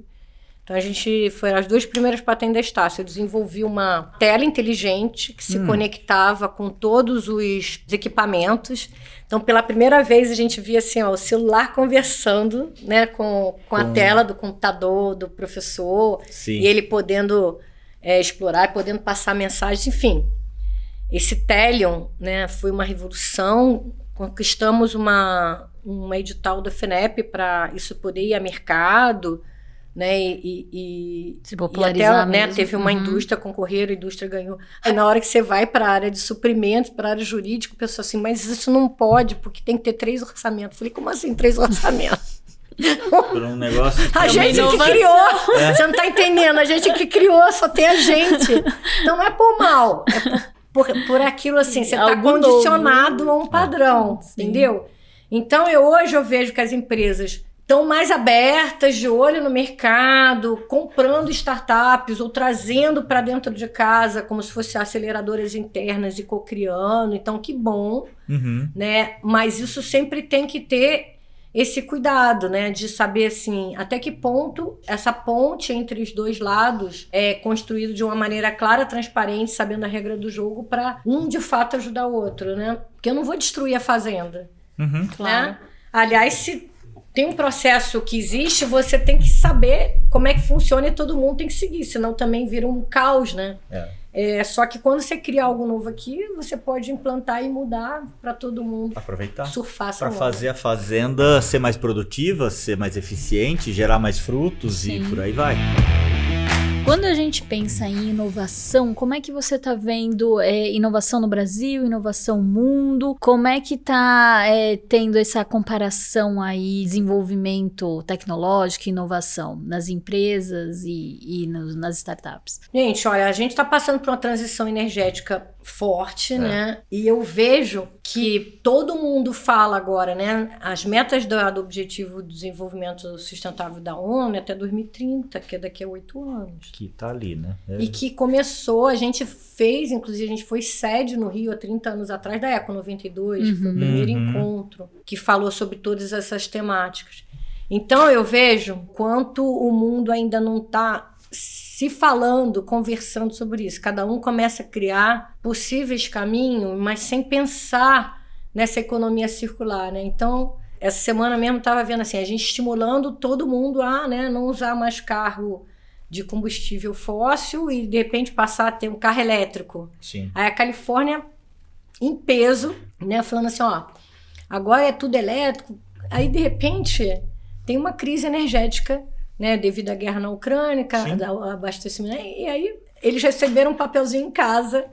Então a gente foi as duas primeiras patentes da Estácio. Eu desenvolvi uma tela inteligente que se conectava com todos os equipamentos. Então, pela primeira vez, a gente via assim, ó, o celular conversando né, com, com a Com- tela do computador, do professor, Sim. e ele podendo é, explorar, podendo passar mensagens, enfim. Esse Telion né, foi uma revolução. Conquistamos uma, uma edital da FENEP para isso poder ir a mercado né? E, e, e- Se e popularizar até, né, teve uma Uhum. indústria concorrer, a indústria ganhou. Aí na hora que você vai para a área de suprimentos, para a área jurídica, o pessoal assim, mas isso não pode, porque tem que ter três orçamentos. Eu falei, como assim três orçamentos? Por um negócio. A É gente que criou. É. Você não tá entendendo. A gente que criou, só tem a gente. Então não é por mal. É por, por, por aquilo assim. Você tá Algo condicionado a um padrão. Sim. Entendeu? Então eu, hoje eu vejo que as empresas estão mais abertas, de olho no mercado, comprando startups ou trazendo para dentro de casa, como se fossem aceleradoras internas e co-criando. Então, que bom Uhum. né? Mas isso sempre tem que ter esse cuidado, né? De saber assim, até que ponto essa ponte entre os dois lados é construído de uma maneira clara, transparente, sabendo a regra do jogo, para um de fato ajudar o outro, né? Porque eu não vou destruir a fazenda, Uhum. Claro. né? Aliás, se tem um processo que existe, você tem que saber como é que funciona e todo mundo tem que seguir, senão também vira um caos, né? É. É, só que quando você cria algo novo aqui, você pode implantar e mudar para todo mundo Aproveitar. surfar Para fazer a fazenda ser mais produtiva, ser mais eficiente, gerar mais frutos e Sim. por aí vai. Quando a gente pensa em inovação, como é que você está vendo é, inovação no Brasil, inovação no mundo? Como é que está tendo essa comparação aí, desenvolvimento tecnológico e inovação nas empresas e, e nos- nas startups? Gente, olha, a gente está passando por uma transição energética forte, É. né? E eu vejo que todo mundo fala agora, né? As metas do, do Objetivo de Desenvolvimento Sustentável da ONU é até 2030, que é daqui a oito anos. Que tá ali, né? É. E que começou, a gente fez, inclusive a gente foi sede no Rio há 30 anos atrás da Eco 92, que foi o Uhum. primeiro Uhum. encontro que falou sobre todas essas temáticas. Então eu vejo quanto o mundo ainda não está se falando, conversando sobre isso. Cada um começa a criar possíveis caminhos, mas sem pensar nessa economia circular, né? Então, essa semana mesmo estava vendo assim, a gente estimulando todo mundo a né, não usar mais carro de combustível fóssil e de repente passar a ter um carro elétrico. Sim. Aí a Califórnia, em peso, né, falando assim, ó, agora é tudo elétrico. Aí, de repente, tem uma crise energética, né, devido à guerra na Ucrânia, ao abastecimento. E aí, eles receberam um papelzinho em casa,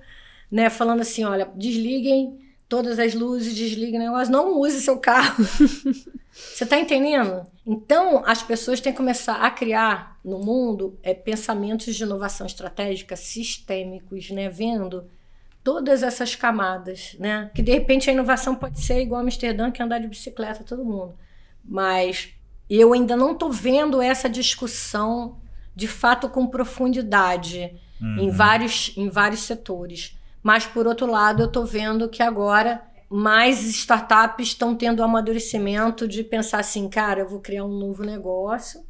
né, falando assim, olha, desliguem todas as luzes, desliguem o negócio, não use seu carro. Você tá entendendo? Então, as pessoas têm que começar a criar no mundo é, pensamentos de inovação estratégica sistêmicos, né? Vendo todas essas camadas, né? Que de repente a inovação pode ser igual a Amsterdã, que é andar de bicicleta todo mundo. Mas eu ainda não estou vendo essa discussão de fato com profundidade uhum. em, vários, em vários setores. Mas, por outro lado, eu estou vendo que agora mais startups estão tendo o amadurecimento de pensar assim, cara, eu vou criar um novo negócio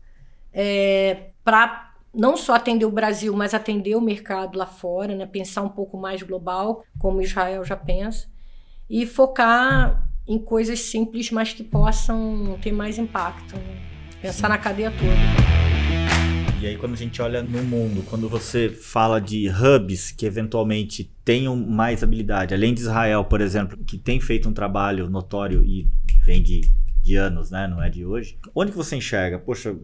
é, para não só atender o Brasil, mas atender o mercado lá fora, né? pensar um pouco mais global, como Israel já pensa, e focar em coisas simples, mas que possam ter mais impacto. Né? Pensar Sim. na cadeia toda. E aí, quando a gente olha no mundo, quando você fala de hubs que eventualmente tenham mais habilidade, além de Israel, por exemplo, que tem feito um trabalho notório e vem de, de anos, né? Não é de hoje. Onde que você enxerga? Poxa,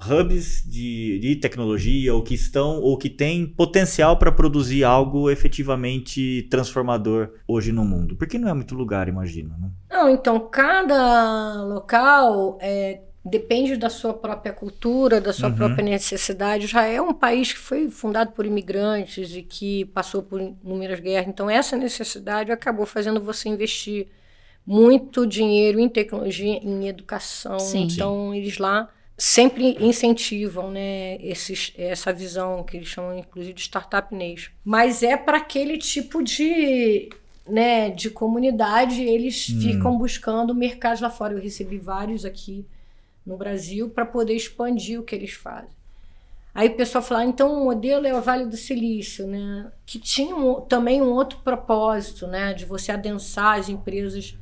hubs de, de tecnologia ou que estão ou que têm potencial para produzir algo efetivamente transformador hoje no mundo? Porque não é muito lugar, imagino. Né? Não, então cada local é, depende da sua própria cultura, da sua uhum. própria necessidade. Já é um país que foi fundado por imigrantes e que passou por inúmeras guerras. Então essa necessidade acabou fazendo você investir muito dinheiro em tecnologia, em educação. Sim. Então Sim. eles lá sempre incentivam né, esses, essa visão que eles chamam inclusive de startup nation. Mas é para aquele tipo de, né, de comunidade, eles hum. ficam buscando mercados lá fora. Eu recebi vários aqui no Brasil para poder expandir o que eles fazem. Aí o pessoal fala, ah, então o modelo é o Vale do Silício, né? Que tinha um, também um outro propósito, né? De você adensar as empresas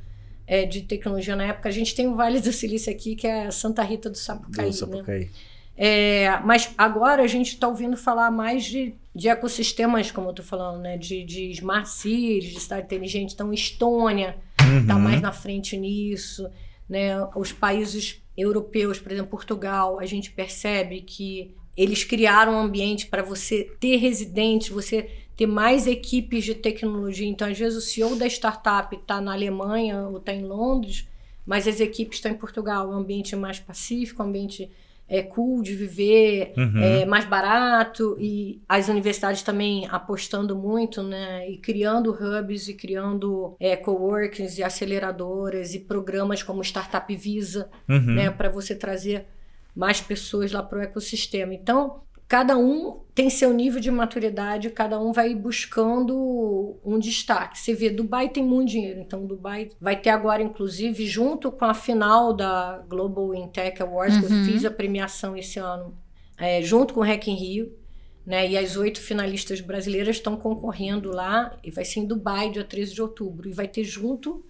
é, de tecnologia na época. A gente tem o Vale do Silício aqui, que é Santa Rita do Sapucaí. Do Sapucaí. Né? É, mas agora a gente está ouvindo falar mais de, de ecossistemas, como eu estou falando, né? De, de smart cities, de cidade inteligente. Então, Estônia está uhum. mais na frente nisso. Né? Os países europeus, por exemplo, Portugal, a gente percebe que eles criaram um ambiente para você ter residentes, você ter mais equipes de tecnologia. Então, às vezes, o CEO da startup está na Alemanha ou está em Londres, mas as equipes estão em Portugal. É um ambiente mais pacífico, um ambiente é, cool de viver, uhum. é mais barato. E as universidades também apostando muito, né? E criando hubs e criando é, coworkings e aceleradoras e programas como Startup Visa, uhum. né? Para você trazer mais pessoas lá para o ecossistema. Então, cada um tem seu nível de maturidade, cada um vai buscando um destaque. Você vê, Dubai tem muito dinheiro, então Dubai vai ter agora, inclusive, junto com a final da Global Intech Awards, uhum. que eu uhum. fiz a premiação esse ano, é, junto com o Hack in Rio, né, e as oito finalistas brasileiras estão concorrendo lá, e vai ser em Dubai, dia 13 de outubro, e vai ter junto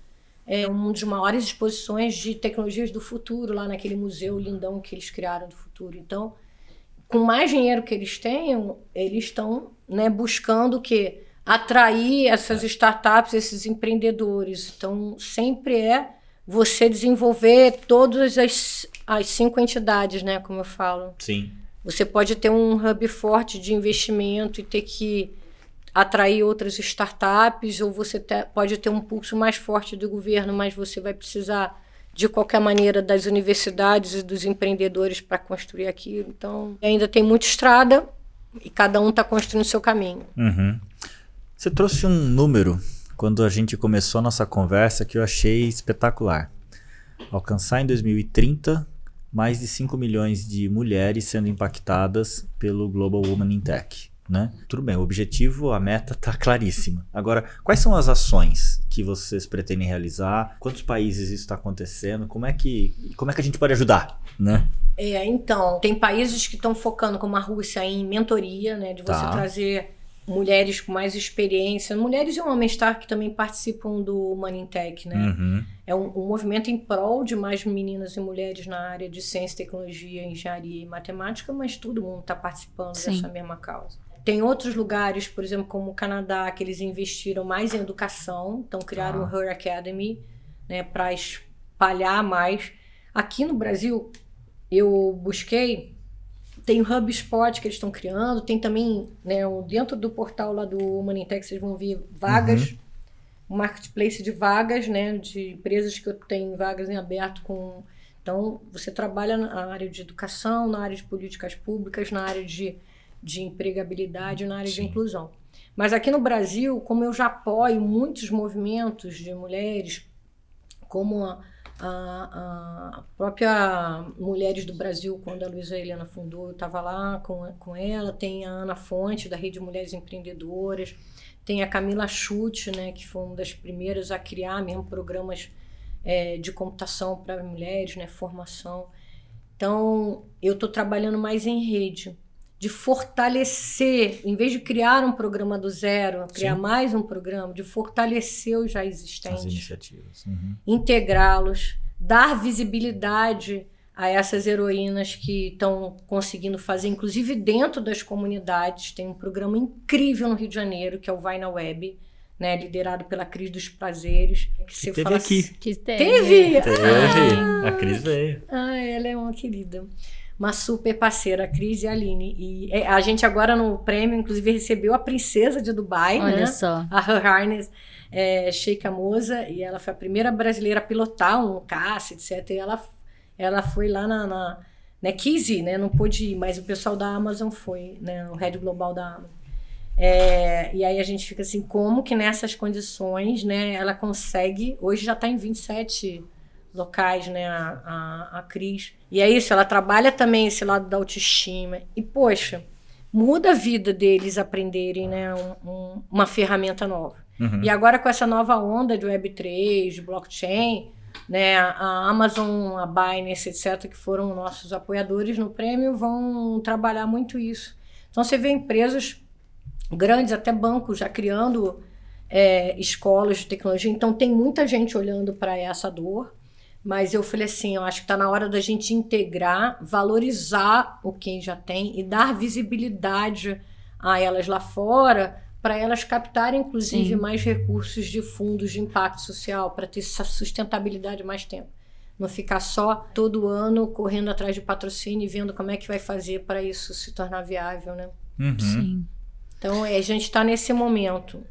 é, uma das maiores exposições de tecnologias do futuro, lá naquele museu lindão que eles criaram do futuro. Então, com mais dinheiro que eles tenham, eles estão né, buscando o quê? Atrair essas startups, esses empreendedores. Então, sempre é você desenvolver todas as, as cinco entidades, né? Como eu falo. Sim. Você pode ter um hub forte de investimento e ter que atrair outras startups, ou você te, pode ter um pulso mais forte do governo, mas você vai precisar de qualquer maneira das universidades e dos empreendedores para construir aquilo. Então, ainda tem muita estrada e cada um está construindo o seu caminho. Uhum. Você trouxe um número quando a gente começou a nossa conversa que eu achei espetacular. Alcançar em 2030 mais de 5 milhões de mulheres sendo impactadas pelo Global Woman in Tech né? Tudo bem, o objetivo, a meta está claríssima. Agora, quais são as ações que vocês pretendem realizar? Quantos países isso está acontecendo? Como é que como é que a gente pode ajudar, né? É, então, tem países que estão focando, como a Rússia, em mentoria, né? De você tá. trazer mulheres com mais experiência, mulheres e homens, tá? Que também participam do Money Tech, né? Uhum. É um, um, movimento em prol de mais meninas e mulheres na área de ciência, tecnologia, engenharia e matemática, mas todo mundo está participando Sim. dessa mesma causa. Tem outros lugares, por exemplo, como o Canadá, que eles investiram mais em educação, então criaram ah. o Her Academy, né, para espalhar mais. Aqui no Brasil, eu busquei, tem o HubSpot que eles estão criando, tem também, né, dentro do portal lá do Humanitech, vocês vão ver vagas, uhum. um marketplace de vagas, né, de empresas que têm vagas em aberto com... Então, você trabalha na área de educação, na área de políticas públicas, na área de de empregabilidade na área Sim. de inclusão. Mas aqui no Brasil, como eu já apoio muitos movimentos de mulheres, como a, a, a própria Mulheres do Brasil, quando a Luísa Helena fundou, eu estava lá com, com ela, tem a Ana Fonte, da Rede Mulheres Empreendedoras, tem a Camila Chute, né, que foi uma das primeiras a criar mesmo programas é, de computação para mulheres, né, formação. Então, eu estou trabalhando mais em rede, de fortalecer, em vez de criar um programa do zero, criar Sim. mais um programa, de fortalecer os já As existentes iniciativas. Uhum. integrá-los, dar visibilidade a essas heroínas que estão conseguindo fazer, inclusive dentro das comunidades. Tem um programa incrível no Rio de Janeiro, que é o Vai na Web, né, liderado pela Cris dos Prazeres. Que você teve fala aqui. assim- Que Teve! Teve. A Cris veio. Ah, ela é uma querida. Uma super parceira, a Cris e a Aline. E é, a gente agora no prêmio, inclusive, recebeu a princesa de Dubai, Olha né? só. a Her Highness é, Sheikha Moza, e ela foi a primeira brasileira a pilotar um caça, etc. E ela, ela foi lá na, na né, quis ir, né? Não pôde ir, mas o pessoal da Amazon foi, né? O Head Global da Amazon. É, e aí a gente fica assim, como que nessas condições, né, ela consegue, hoje já está em 27 locais, né, a, a, a Cris. E é isso, ela trabalha também esse lado da autoestima. E, poxa, muda a vida deles aprenderem, né, um- um- uma ferramenta nova. Uhum. E agora com essa nova onda de Web3, de blockchain, né, a Amazon, a Binance, etc., que foram nossos apoiadores no prêmio, vão trabalhar muito isso. Então você vê empresas grandes, até bancos, já criando é, escolas de tecnologia. Então tem muita gente olhando para essa dor. Mas eu falei assim, eu acho que está na hora da gente integrar, valorizar o que já tem e dar visibilidade a elas lá fora para elas captarem, inclusive, Sim. mais recursos de fundos de impacto social, para ter essa sustentabilidade mais tempo. Não ficar só todo ano correndo atrás de patrocínio e vendo como é que vai fazer para isso se tornar viável, né? Uhum. Sim. Então, é, a gente está nesse momento.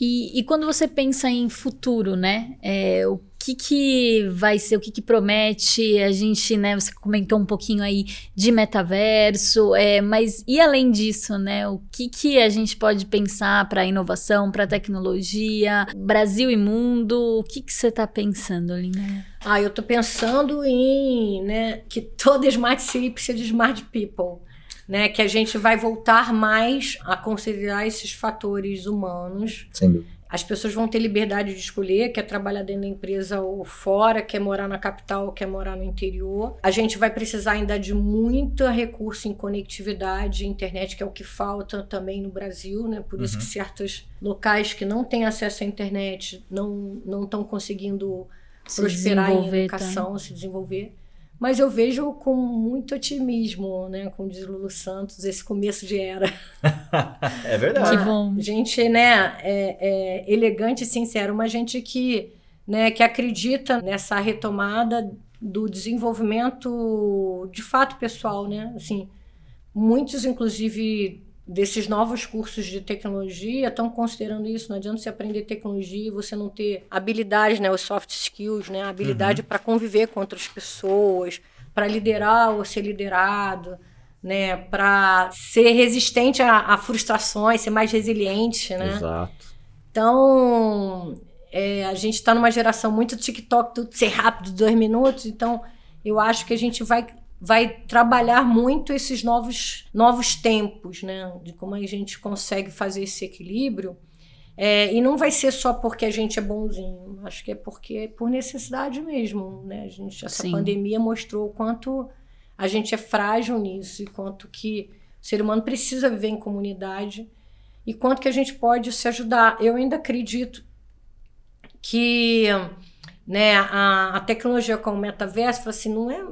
E, e quando você pensa em futuro, né? é, o que que vai ser, o que que promete? A gente, né? Você comentou um pouquinho aí de metaverso, é, mas e além disso, né? O que que a gente pode pensar para inovação, para tecnologia, Brasil e mundo? O que que você está pensando, Lina? Ah, eu tô pensando em, né, que toda Smart City precisa de Smart People, né, que a gente vai voltar mais a considerar esses fatores humanos. Sem dúvida. As pessoas vão ter liberdade de escolher, quer trabalhar dentro da empresa ou fora, quer morar na capital ou quer morar no interior. A gente vai precisar ainda de muito recurso em conectividade, internet, que é o que falta também no Brasil, né? Por isso Uhum. que certos locais que não têm acesso à internet não não estão conseguindo Se prosperar em desenvolver, educação, se desenvolver. Mas eu vejo com muito otimismo, né, como diz Lulu Santos, esse começo de era. É verdade. Que bom. Gente, né, é, é elegante e sincero, uma gente que, né, que acredita nessa retomada do desenvolvimento de fato pessoal, né? Assim, muitos, inclusive, desses novos cursos de tecnologia estão considerando isso. Não adianta você aprender tecnologia e você não ter habilidades, né, os soft skills, né, a habilidade para conviver com outras pessoas, para liderar ou ser liderado, né, para ser resistente a, a frustrações, ser mais resiliente, né? Exato. Então, é, a gente está numa geração muito TikTok, tudo ser rápido, dois minutos. Então, eu acho que a gente vai, vai trabalhar muito esses novos, novos tempos, né? De como a gente consegue fazer esse equilíbrio. É, e não vai ser só porque a gente é bonzinho. Acho que é porque é por necessidade mesmo, né? A gente, essa Sim. pandemia mostrou o quanto a gente é frágil nisso e quanto que o ser humano precisa viver em comunidade e quanto que a gente pode se ajudar. Eu ainda acredito que né, a, a tecnologia como o metaverso, assim, não é.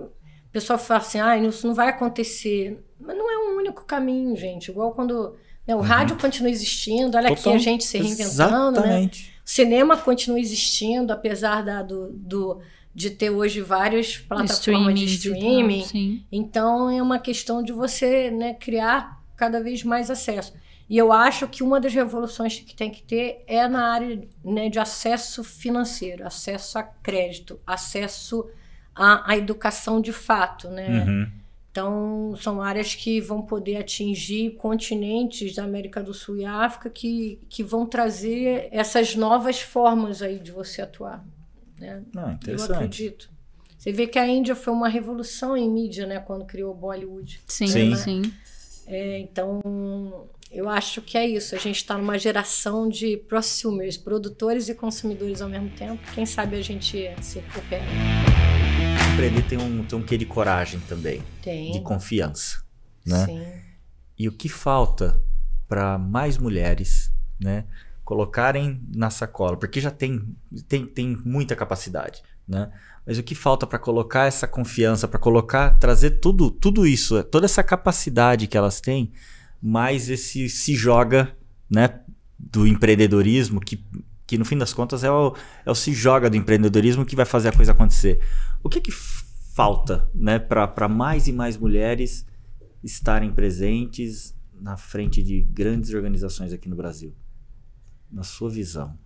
O pessoal fala assim, ah, isso não vai acontecer. Mas não é um único caminho, gente. Igual quando né, o rádio continua existindo, olha aqui Total. a gente se reinventando, né? Exatamente. O cinema continua existindo, apesar da, do, do, de ter hoje várias plataformas de e tal, streaming. Sim. Então é uma questão de você né, criar cada vez mais acesso. E eu acho que uma das revoluções que tem que ter é na área né, de acesso financeiro, acesso a crédito, acesso à, à educação de fato. Né? Uhum. Então, são áreas que vão poder atingir continentes da América do Sul e África que, que vão trazer essas novas formas aí de você atuar. Né? Não, Eu interessante. acredito. Você vê que a Índia foi uma revolução em mídia, né? Quando criou o Bollywood. Sim, Sim. sim. É, então, eu acho que é isso. A gente está numa geração de prosumers, produtores e consumidores ao mesmo tempo. Quem sabe a gente se recupera. Empreender tem um, tem um quê de coragem também, Tem. de confiança, né? Sim. E o que falta para mais mulheres, né, colocarem na sacola, porque já tem, tem, tem muita capacidade, né? Mas o que falta para colocar essa confiança, para colocar, trazer tudo, tudo isso, toda essa capacidade que elas têm, mais esse se joga, né, do empreendedorismo, que, que no fim das contas é o, é o se joga do empreendedorismo que vai fazer a coisa acontecer. O que que falta, né, para mais e mais mulheres estarem presentes na frente de grandes organizações aqui no Brasil? Na sua visão.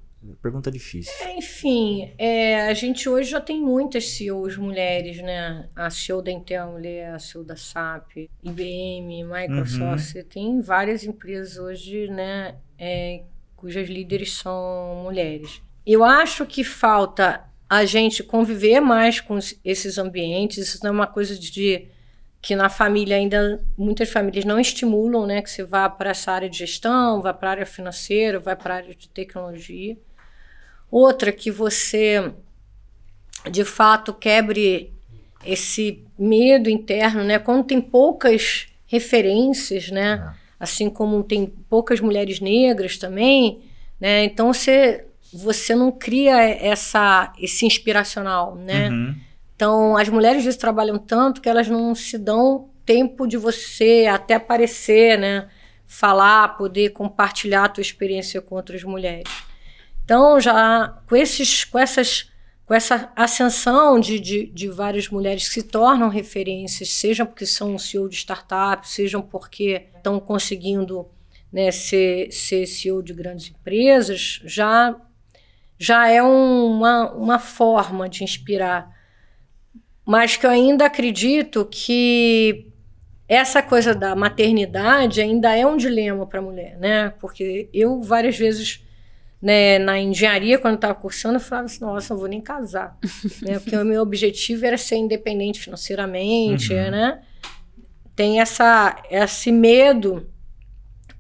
Pergunta difícil. Enfim, é, a gente hoje já tem muitas CEOs mulheres, né? A CEO da Intel é mulher, a CEO da SAP, IBM, Microsoft. Uhum. Você tem várias empresas hoje, né? é, cujas líderes são mulheres. Eu acho que falta a gente conviver mais com esses ambientes. Isso não é uma coisa de que na família ainda muitas famílias não estimulam, né, que você vá para essa área de gestão, vá para a área financeira, vá para a área de tecnologia. Outra que você de fato quebre esse medo interno, né? Quando tem poucas referências, né? Assim como tem poucas mulheres negras também, né? Então você você não cria essa esse inspiracional, né? Uhum. Então, as mulheres vezes trabalham tanto que elas não se dão tempo de você até aparecer, né? Falar, poder compartilhar a tua experiência com outras mulheres. Então, já com, esses, com, essas, com essa ascensão de, de, de várias mulheres que se tornam referências, sejam porque são CEO de startup, sejam porque estão conseguindo né, ser, ser CEO de grandes empresas, já, já é uma, uma forma de inspirar mas que eu ainda acredito que essa coisa da maternidade ainda é um dilema para a mulher, né? Porque eu várias vezes né, na engenharia, quando estava cursando, eu falava assim, nossa, não vou nem casar. né? Porque o meu objetivo era ser independente financeiramente, Uhum. né? Tem essa, esse medo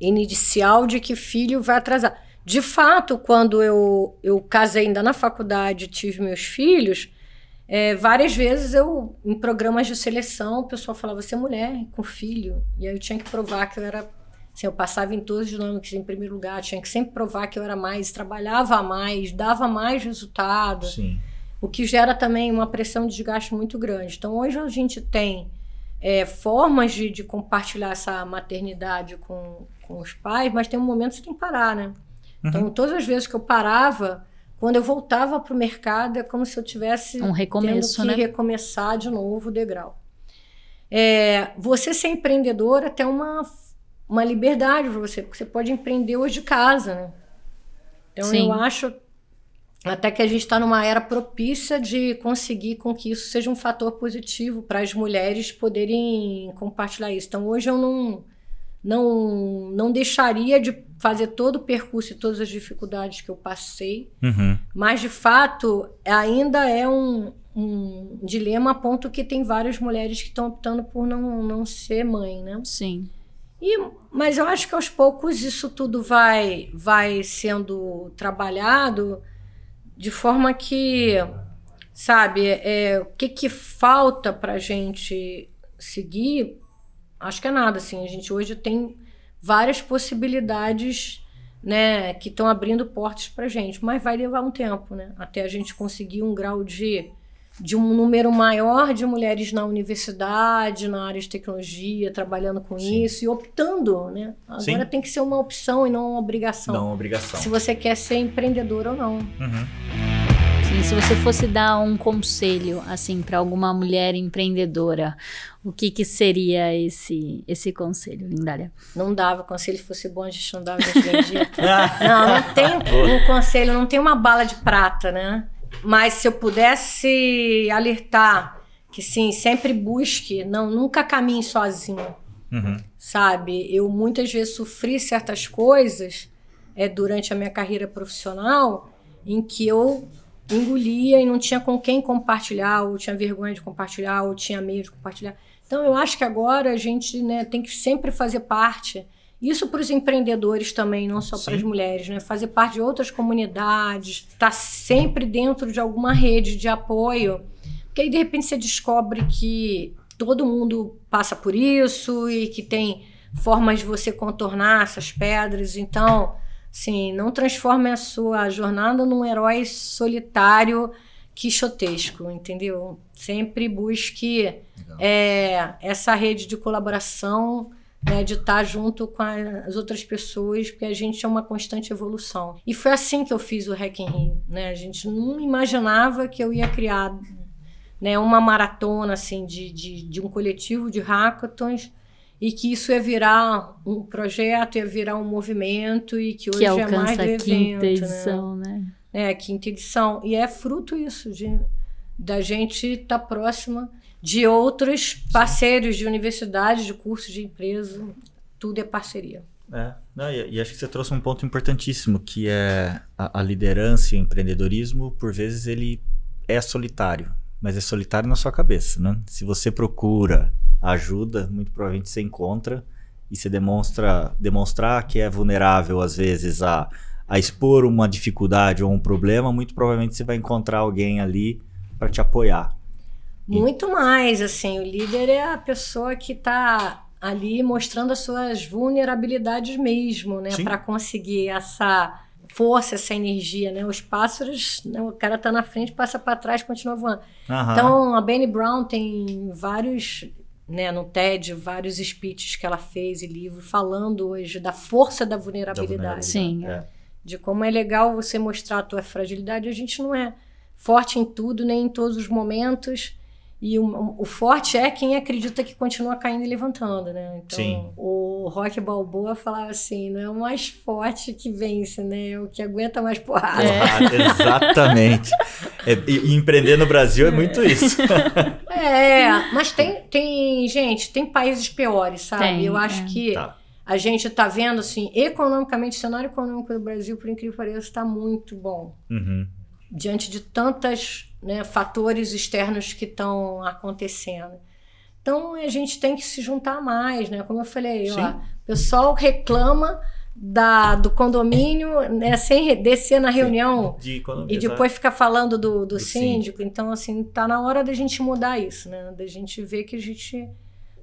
inicial de que filho vai atrasar. De fato, quando eu, eu casei ainda na faculdade tive meus filhos, é, várias vezes eu, em programas de seleção, o pessoal falava, você é mulher com filho. E aí eu tinha que provar que eu era. Assim, eu passava em todos os dinâmicos em primeiro lugar, tinha que sempre provar que eu era mais, trabalhava mais, dava mais resultado, Sim. o que gera também uma pressão de desgaste muito grande. Então, hoje a gente tem é, formas de, de compartilhar essa maternidade com, com os pais, mas tem um momento que você tem que parar, né? Então, todas as vezes que eu parava, quando eu voltava para o mercado, é como se eu tivesse Um recomeço, tendo que né? recomeçar de novo o degrau. É, você ser empreendedora tem uma, uma liberdade para você, porque você pode empreender hoje de casa, né? Então Sim. eu acho até que a gente está numa era propícia de conseguir com que isso seja um fator positivo para as mulheres poderem compartilhar isso. Então hoje eu não não não deixaria de fazer todo o percurso e todas as dificuldades que eu passei Uhum. mas, de fato, ainda é um, um dilema a ponto que tem várias mulheres que estão optando por não, não ser mãe, né? Sim. E, mas eu acho que aos poucos isso tudo vai, vai sendo trabalhado de forma que, sabe, é, o que, que falta para a gente seguir, acho que é nada, assim, a gente hoje tem várias possibilidades, né, que estão abrindo portas para gente, mas vai levar um tempo, né, até a gente conseguir um grau de, de um número maior de mulheres na universidade, na área de tecnologia, trabalhando com Sim. isso e optando, né, agora Sim. tem que ser uma opção e não uma obrigação. Não, obrigação. Se você quer ser empreendedor ou não. Uhum. Sim, se você fosse dar um conselho assim para alguma mulher empreendedora, o que que seria esse esse conselho, Lindália? Não dava. Conselho fosse bom, a gente não dava, a gente vendia. Não, não tem um conselho, não tem uma bala de prata, né? Mas se eu pudesse alertar que sim, sempre busque, não, nunca caminhe sozinho, Uhum. sabe? Eu muitas vezes sofri certas coisas é, durante a minha carreira profissional em que eu engolia e não tinha com quem compartilhar, ou tinha vergonha de compartilhar, ou tinha medo de compartilhar. Então eu acho que agora a gente né, tem que sempre fazer parte. Isso para os empreendedores também, não só para as Sim. mulheres, né? Fazer parte de outras comunidades, estar sempre dentro de alguma rede de apoio. Porque aí de repente você descobre que todo mundo passa por isso e que tem formas de você contornar essas pedras. Então, assim, não transforme a sua jornada num herói solitário quixotesco, entendeu? Sempre busque é, essa rede de colaboração, né, de estar junto com as outras pessoas, porque a gente é uma constante evolução. E foi assim que eu fiz o Hack in Rio, né? A gente não imaginava que eu ia criar né, uma maratona assim de, de, de um coletivo de hackathons e que isso ia virar um projeto, ia virar um movimento e que hoje Que é mais a evento, quinta né? edição, né? É, a quinta edição. E é fruto isso, de, da gente estar próxima de outros parceiros de universidades, de cursos de empresa. Tudo é parceria. É, não, e, e acho que você trouxe um ponto importantíssimo, que é a, a liderança e o empreendedorismo, por vezes ele é solitário, mas é solitário na sua cabeça, né? Se você procura ajuda, muito provavelmente você encontra e você demonstra demonstrar que é vulnerável às vezes a, a expor uma dificuldade ou um problema, muito provavelmente você vai encontrar alguém ali para te apoiar. Muito mais, assim, o líder é a pessoa que está ali mostrando as suas vulnerabilidades mesmo, né? Para conseguir essa força, essa energia, né? Os pássaros, né? o cara tá na frente, passa para trás, continua voando. Aham. Então, a Benny Brown tem vários, né, no TED, vários speeches que ela fez e livro falando hoje da força da Da vulnerabilidade. Sim. É. De como é legal você mostrar a tua fragilidade. A gente não é forte em tudo, nem em todos os momentos. E o, o forte é quem acredita que continua caindo e levantando, né? Então, Sim. o Rock Balboa falava assim, não é o mais forte que vence, né? É o que aguenta mais porrada. Ah, exatamente. É, e, e empreender no Brasil é muito isso. É, mas tem, tem, gente, tem países piores, sabe? Tem, Eu acho é. que Tá. a gente tá vendo, assim, economicamente, o cenário econômico do Brasil, por incrível que pareça, está muito bom. Uhum. Diante de tantos né, fatores externos que estão acontecendo. Então, a gente tem que se juntar mais, né? Como eu falei, ó, o pessoal reclama da, do condomínio, né, sem descer na reunião De e depois ficar falando do, do, Do síndico. Então, assim, tá na hora da gente mudar isso, né? Da gente ver que a gente,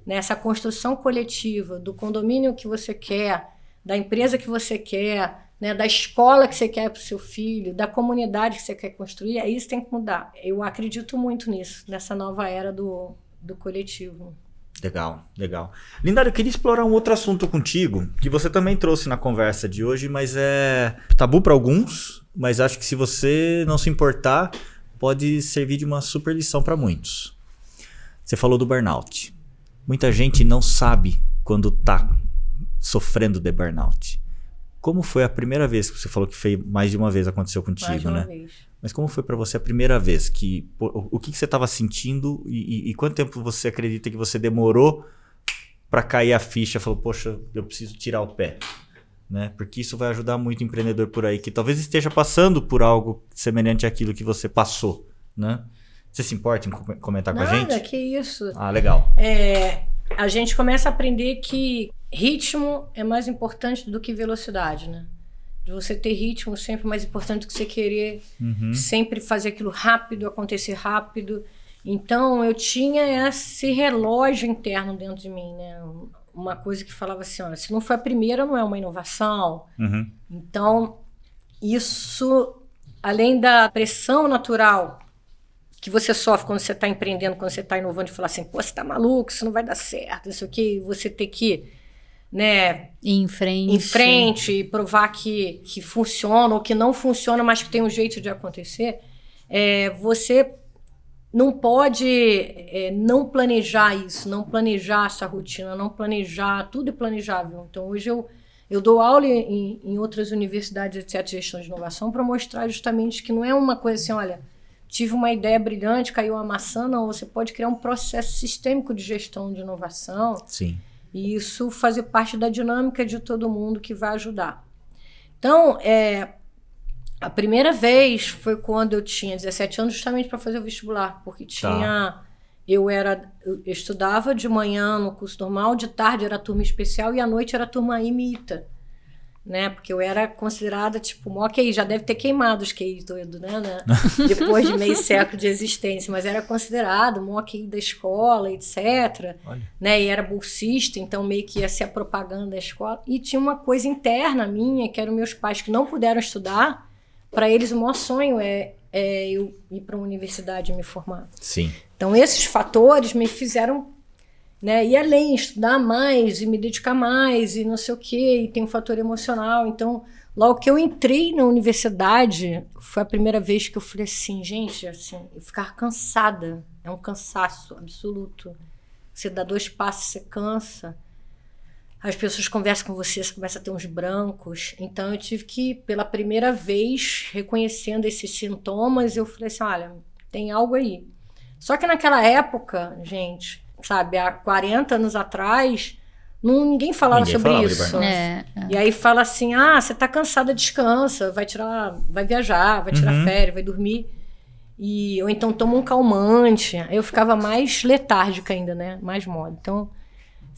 nessa construção coletiva do condomínio que você quer, da empresa que você quer, né, da escola que você quer para o seu filho, da comunidade que você quer construir, é isso tem que mudar. Eu acredito muito nisso, nessa nova era do, do coletivo. Legal, legal. Lindário, eu queria explorar um outro assunto contigo, que você também trouxe na conversa de hoje, mas é tabu para alguns, mas acho que se você não se importar, pode servir de uma super lição para muitos. Você falou do burnout. Muita gente não sabe quando tá sofrendo de burnout. Como foi a primeira vez que você falou que foi mais de uma vez aconteceu Mais contigo, de uma né? vez. Mas como foi pra você a primeira vez que o, que, que você estava sentindo e, e- e quanto tempo você acredita que você demorou pra cair a ficha? Falou, poxa, eu preciso tirar o pé, né? Porque isso vai ajudar muito o empreendedor por aí que talvez esteja passando por algo semelhante àquilo que você passou, né? Você se importa em com- comentar com a Nada, gente? que isso. Ah, legal. É, a gente começa a aprender que ritmo é mais importante do que velocidade, né? De você ter ritmo sempre é mais importante do que você querer Uhum. sempre fazer aquilo rápido, acontecer rápido. Então eu tinha esse relógio interno dentro de mim, né? Uma coisa que falava assim, olha, se não foi a primeira, não é uma inovação. Uhum. Então, isso, além da pressão natural que você sofre quando você está empreendendo, quando você está inovando, de falar assim, pô, você tá maluco, isso não vai dar certo, isso aqui, você ter que, né, em frente. em frente e provar que, que funciona ou que não funciona, mas que tem um jeito de acontecer, é, você não pode é, não planejar isso, não planejar essa rotina, não planejar, tudo é planejável. Então, hoje eu, eu dou aula em, em outras universidades, etc., de gestão de inovação, para mostrar justamente que não é uma coisa assim, olha, tive uma ideia brilhante, caiu uma maçã, não, você pode criar um processo sistêmico de gestão de inovação. Sim. E isso fazer parte da dinâmica de todo mundo que vai ajudar. Então, é, a primeira vez foi quando eu tinha 17 anos, justamente para fazer o vestibular, porque tinha. Tá. Eu era. Eu estudava de manhã no curso normal, de tarde era turma especial e à noite era turma imita né? Porque eu era considerada, tipo, QI, já deve ter queimado os QI todo, né? né? Depois de meio século de existência, mas era considerado mó QI da escola, etc. Olha. Né? E era bolsista, então meio que ia ser a propaganda da escola. E tinha uma coisa interna minha, que eram meus pais que não puderam estudar, para eles o maior sonho é, é eu ir para uma universidade e me formar. Sim. Então esses fatores me fizeram né? E além, estudar mais e me dedicar mais e não sei o quê, e tem um fator emocional. Então, logo que eu entrei na universidade, foi a primeira vez que eu falei assim, gente, assim, ficar cansada é um cansaço absoluto. Você dá dois passos, você cansa. As pessoas conversam com você, você começa a ter uns brancos. Então eu tive que, pela primeira vez, reconhecendo esses sintomas, eu falei assim: olha, tem algo aí. Só que naquela época, gente, sabe, há 40 anos atrás, não, ninguém falava ninguém sobre falava isso. É, é. E aí fala assim: ah, você tá cansada, descansa, vai tirar, vai viajar, vai tirar uhum. férias, vai dormir. E, ou então toma um calmante. Eu ficava mais letárgica ainda, né? Mais mole. Então,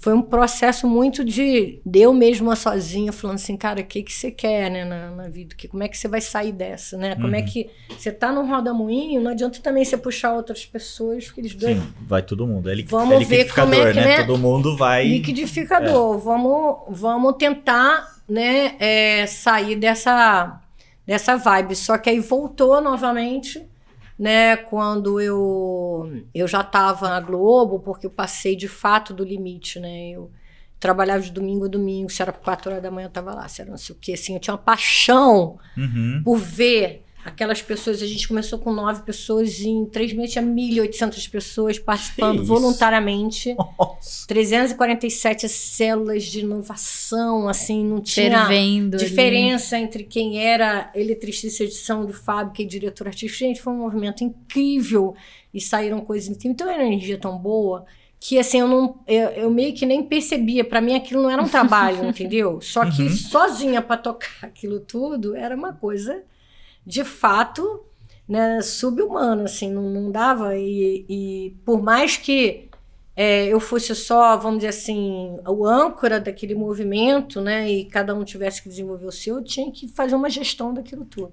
foi um processo muito de, de eu mesma sozinha, falando assim, cara, o que, que você quer, né, na, na vida? Que, como é que você vai sair dessa, né? Como é uhum. é que você tá no roda-moinho, não adianta também você puxar outras pessoas, porque eles dois... Sim, vai todo mundo. É, li, vamos é ver como é que, né? né? Todo mundo vai... Liquidificador. É. Vamos, vamos tentar, né, é, sair dessa, dessa vibe. Só que aí voltou novamente né, quando eu, eu já estava na Globo, porque eu passei de fato do limite, né? Eu trabalhava de domingo a domingo, se era quatro horas da manhã eu estava lá, se era não sei o quê, assim, eu tinha uma paixão uhum. por ver aquelas pessoas, a gente começou com nove pessoas, e em três meses tinha 1.800 pessoas participando voluntariamente. Nossa. 347 células de inovação, assim, não tinha Fervendo diferença ali. entre quem era eletricista de edição de fábrica e diretor artístico. Gente, foi um movimento incrível e saíram coisas incríveis. Então, era uma energia tão boa que assim eu não eu, eu meio que nem percebia para mim aquilo não era um trabalho entendeu só que uhum. sozinha para tocar aquilo tudo era uma coisa de fato, né, subhumano, assim, não, não dava. E, e, por mais que é, eu fosse só, vamos dizer assim, o âncora daquele movimento, né, e cada um tivesse que desenvolver o seu, eu tinha que fazer uma gestão daquilo tudo.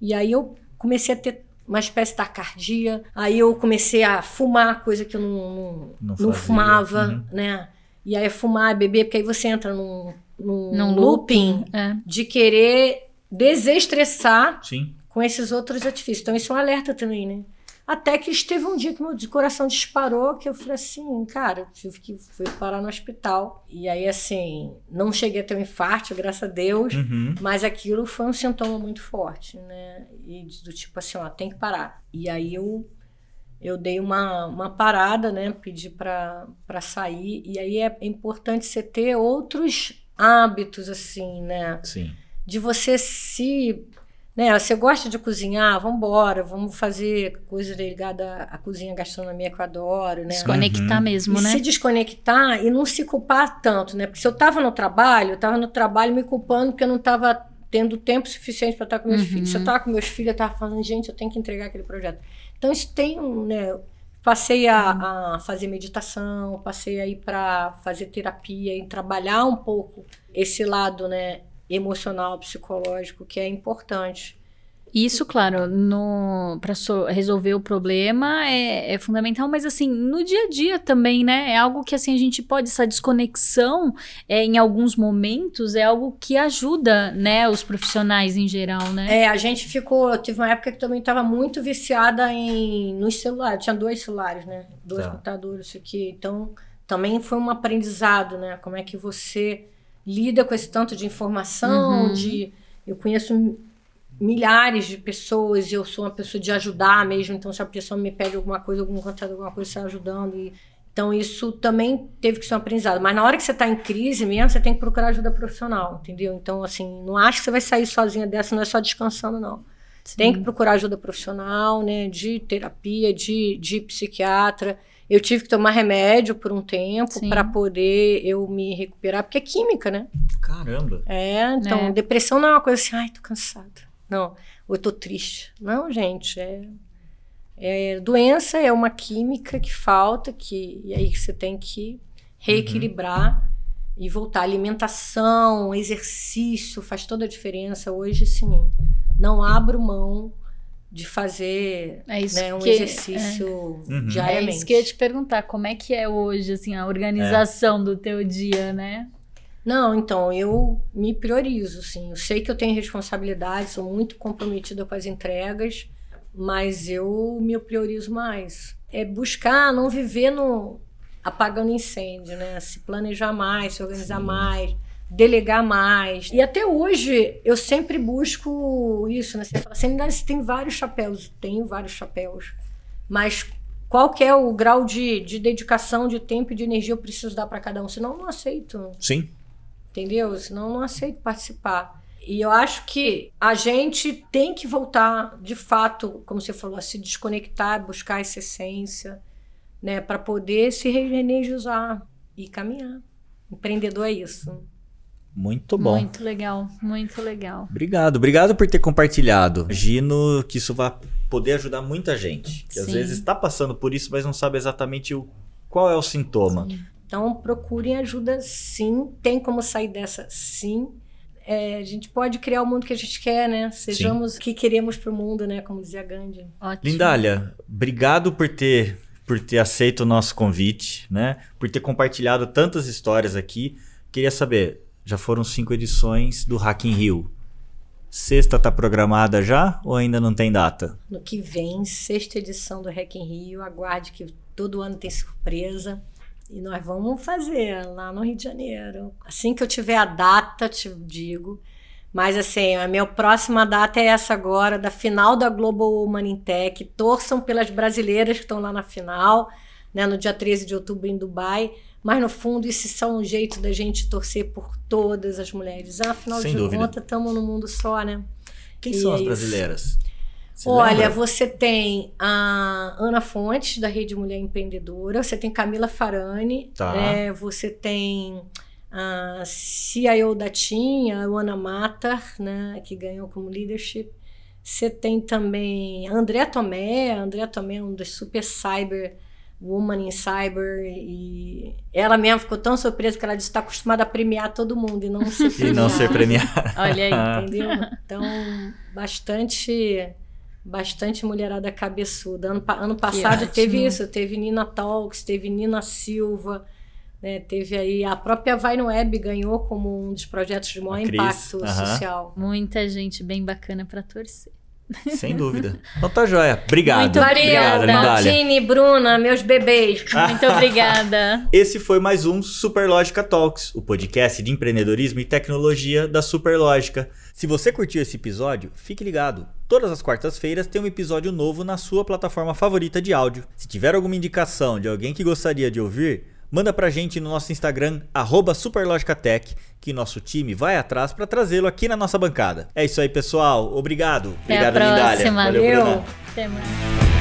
E aí eu comecei a ter uma espécie de tacardia, aí eu comecei a fumar, coisa que eu não, não, não, não fumava, uhum. né? E aí fumar, beber, porque aí você entra num, num, num looping, looping é. de querer desestressar Sim. com esses outros artifícios. Então, isso é um alerta também, né? Até que esteve um dia que meu coração disparou, que eu falei assim, cara, tive que fui parar no hospital. E aí, assim, não cheguei a ter um infarto, graças a Deus, uhum. mas aquilo foi um sintoma muito forte, né? E do tipo assim, ó, tem que parar. E aí eu eu dei uma, uma parada, né? Pedi para sair. E aí é importante você ter outros hábitos, assim, né? Sim de você se. Né, você gosta de cozinhar? Vamos embora, vamos fazer coisa ligada à cozinha, gastronomia que eu adoro, né? Desconectar uhum. mesmo, e né? Se desconectar e não se culpar tanto, né? Porque se eu estava no trabalho, eu estava no trabalho me culpando porque eu não estava tendo tempo suficiente para estar com meus uhum. filhos. Se eu estava com meus filhos, eu estava falando, gente, eu tenho que entregar aquele projeto. Então, isso tem um, né? Passei a, uhum. a fazer meditação, passei aí para fazer terapia e trabalhar um pouco esse lado, né? Emocional, psicológico, que é importante. Isso, claro, para so resolver o problema é, é, fundamental, mas assim, no dia a dia também, né? É algo que assim a gente pode, essa desconexão é, em alguns momentos é algo que ajuda, né, os profissionais em geral, né? É, a gente ficou, teve uma época que também estava muito viciada em nos celulares, tinha dois celulares, né? Dois tá. computadores, isso aqui. Então, também foi um aprendizado, né? Como é que você lida com esse tanto de informação, uhum. de eu conheço milhares de pessoas e eu sou uma pessoa de ajudar mesmo, então se a pessoa me pede alguma coisa, algum contato, alguma coisa, você está ajudando e então isso também teve que ser um aprendizado. Mas na hora que você está em crise mesmo, você tem que procurar ajuda profissional, entendeu? Então assim, não acho que você vai sair sozinha dessa, não é só descansando não. Sim. Tem que procurar ajuda profissional, né? De terapia, de, de psiquiatra. Eu tive que tomar remédio por um tempo para poder eu me recuperar, porque é química, né? Caramba. É, então, é. depressão não é uma coisa assim, ai, tô cansada. Não, ou eu tô triste. Não, gente, é, é doença é uma química que falta, que e aí você tem que reequilibrar uhum. e voltar. Alimentação, exercício, faz toda a diferença. Hoje, sim, não abro mão de fazer é né, um que, exercício é. Uhum. diariamente. É isso que eu ia te perguntar, como é que é hoje assim a organização é. do teu dia, né? Não, então eu me priorizo, sim. Eu sei que eu tenho responsabilidade, sou muito comprometida com as entregas, mas eu me priorizo mais. É buscar não viver no apagando incêndio, né? Se planejar mais, se organizar sim. mais delegar mais. E até hoje eu sempre busco isso, né? Você fala assim, você tem vários chapéus, tenho vários chapéus, mas qual que é o grau de, de dedicação, de tempo e de energia eu preciso dar para cada um? Senão eu não aceito. Sim. Entendeu? Senão eu não aceito participar. E eu acho que a gente tem que voltar, de fato, como você falou, a se desconectar, buscar essa essência, né, para poder se reenergizar e caminhar. Empreendedor é isso. Muito bom. Muito legal, muito legal. Obrigado, obrigado por ter compartilhado. Imagino que isso vai poder ajudar muita gente. Que Sim. às vezes está passando por isso, mas não sabe exatamente o, qual é o sintoma. Sim. Então procurem ajuda sim. Tem como sair dessa sim. É, a gente pode criar o mundo que a gente quer, né? Sejamos sim. o que queremos para o mundo, né? Como dizia Gandhi. Ótimo. Lindália, obrigado por ter por ter aceito o nosso convite, né? Por ter compartilhado tantas histórias aqui. Queria saber, já foram cinco edições do Hack in Rio. Sexta tá programada já ou ainda não tem data? No que vem, sexta edição do Hack in Rio. Aguarde que todo ano tem surpresa. E nós vamos fazer lá no Rio de Janeiro. Assim que eu tiver a data, te digo. Mas assim, a minha próxima data é essa agora, da final da Global Woman in Tech. Torçam pelas brasileiras que estão lá na final, né, no dia 13 de outubro em Dubai. Mas no fundo, isso é um jeito da gente torcer por todas as mulheres. Afinal Sem de contas, estamos no mundo só, né? Quem e são é as brasileiras? Você Olha, lembra? você tem a Ana Fontes, da Rede Mulher Empreendedora, você tem Camila Farani, tá. é, você tem a CIO da TIM, a Ana Matar, né, que ganhou como leadership. Você tem também a André Tomé, a André Tomé é um dos super cyber Woman in Cyber e ela mesma ficou tão surpresa que ela disse que está acostumada a premiar todo mundo e não ser premiada. e não ser premiada. Olha aí, entendeu? Então, bastante bastante mulherada cabeçuda. Ano, ano passado teve isso, teve Nina Talks, teve Nina Silva, né? teve aí a própria Vine Web ganhou como um dos projetos de maior impacto social. Muita gente bem bacana para torcer. Sem dúvida. Então tá joia. Obrigado. Muito obrigada, Maltini, Bruna, meus bebês. Muito obrigada. Esse foi mais um Superlógica Talks, o podcast de empreendedorismo e tecnologia da Superlógica. Se você curtiu esse episódio, fique ligado. Todas as quartas-feiras tem um episódio novo na sua plataforma favorita de áudio. Se tiver alguma indicação de alguém que gostaria de ouvir, manda pra gente no nosso Instagram, superlogicatech, que nosso time vai atrás para trazê-lo aqui na nossa bancada. É isso aí, pessoal. Obrigado. Até Obrigado, Lindália. Valeu, Valeu. Até mais.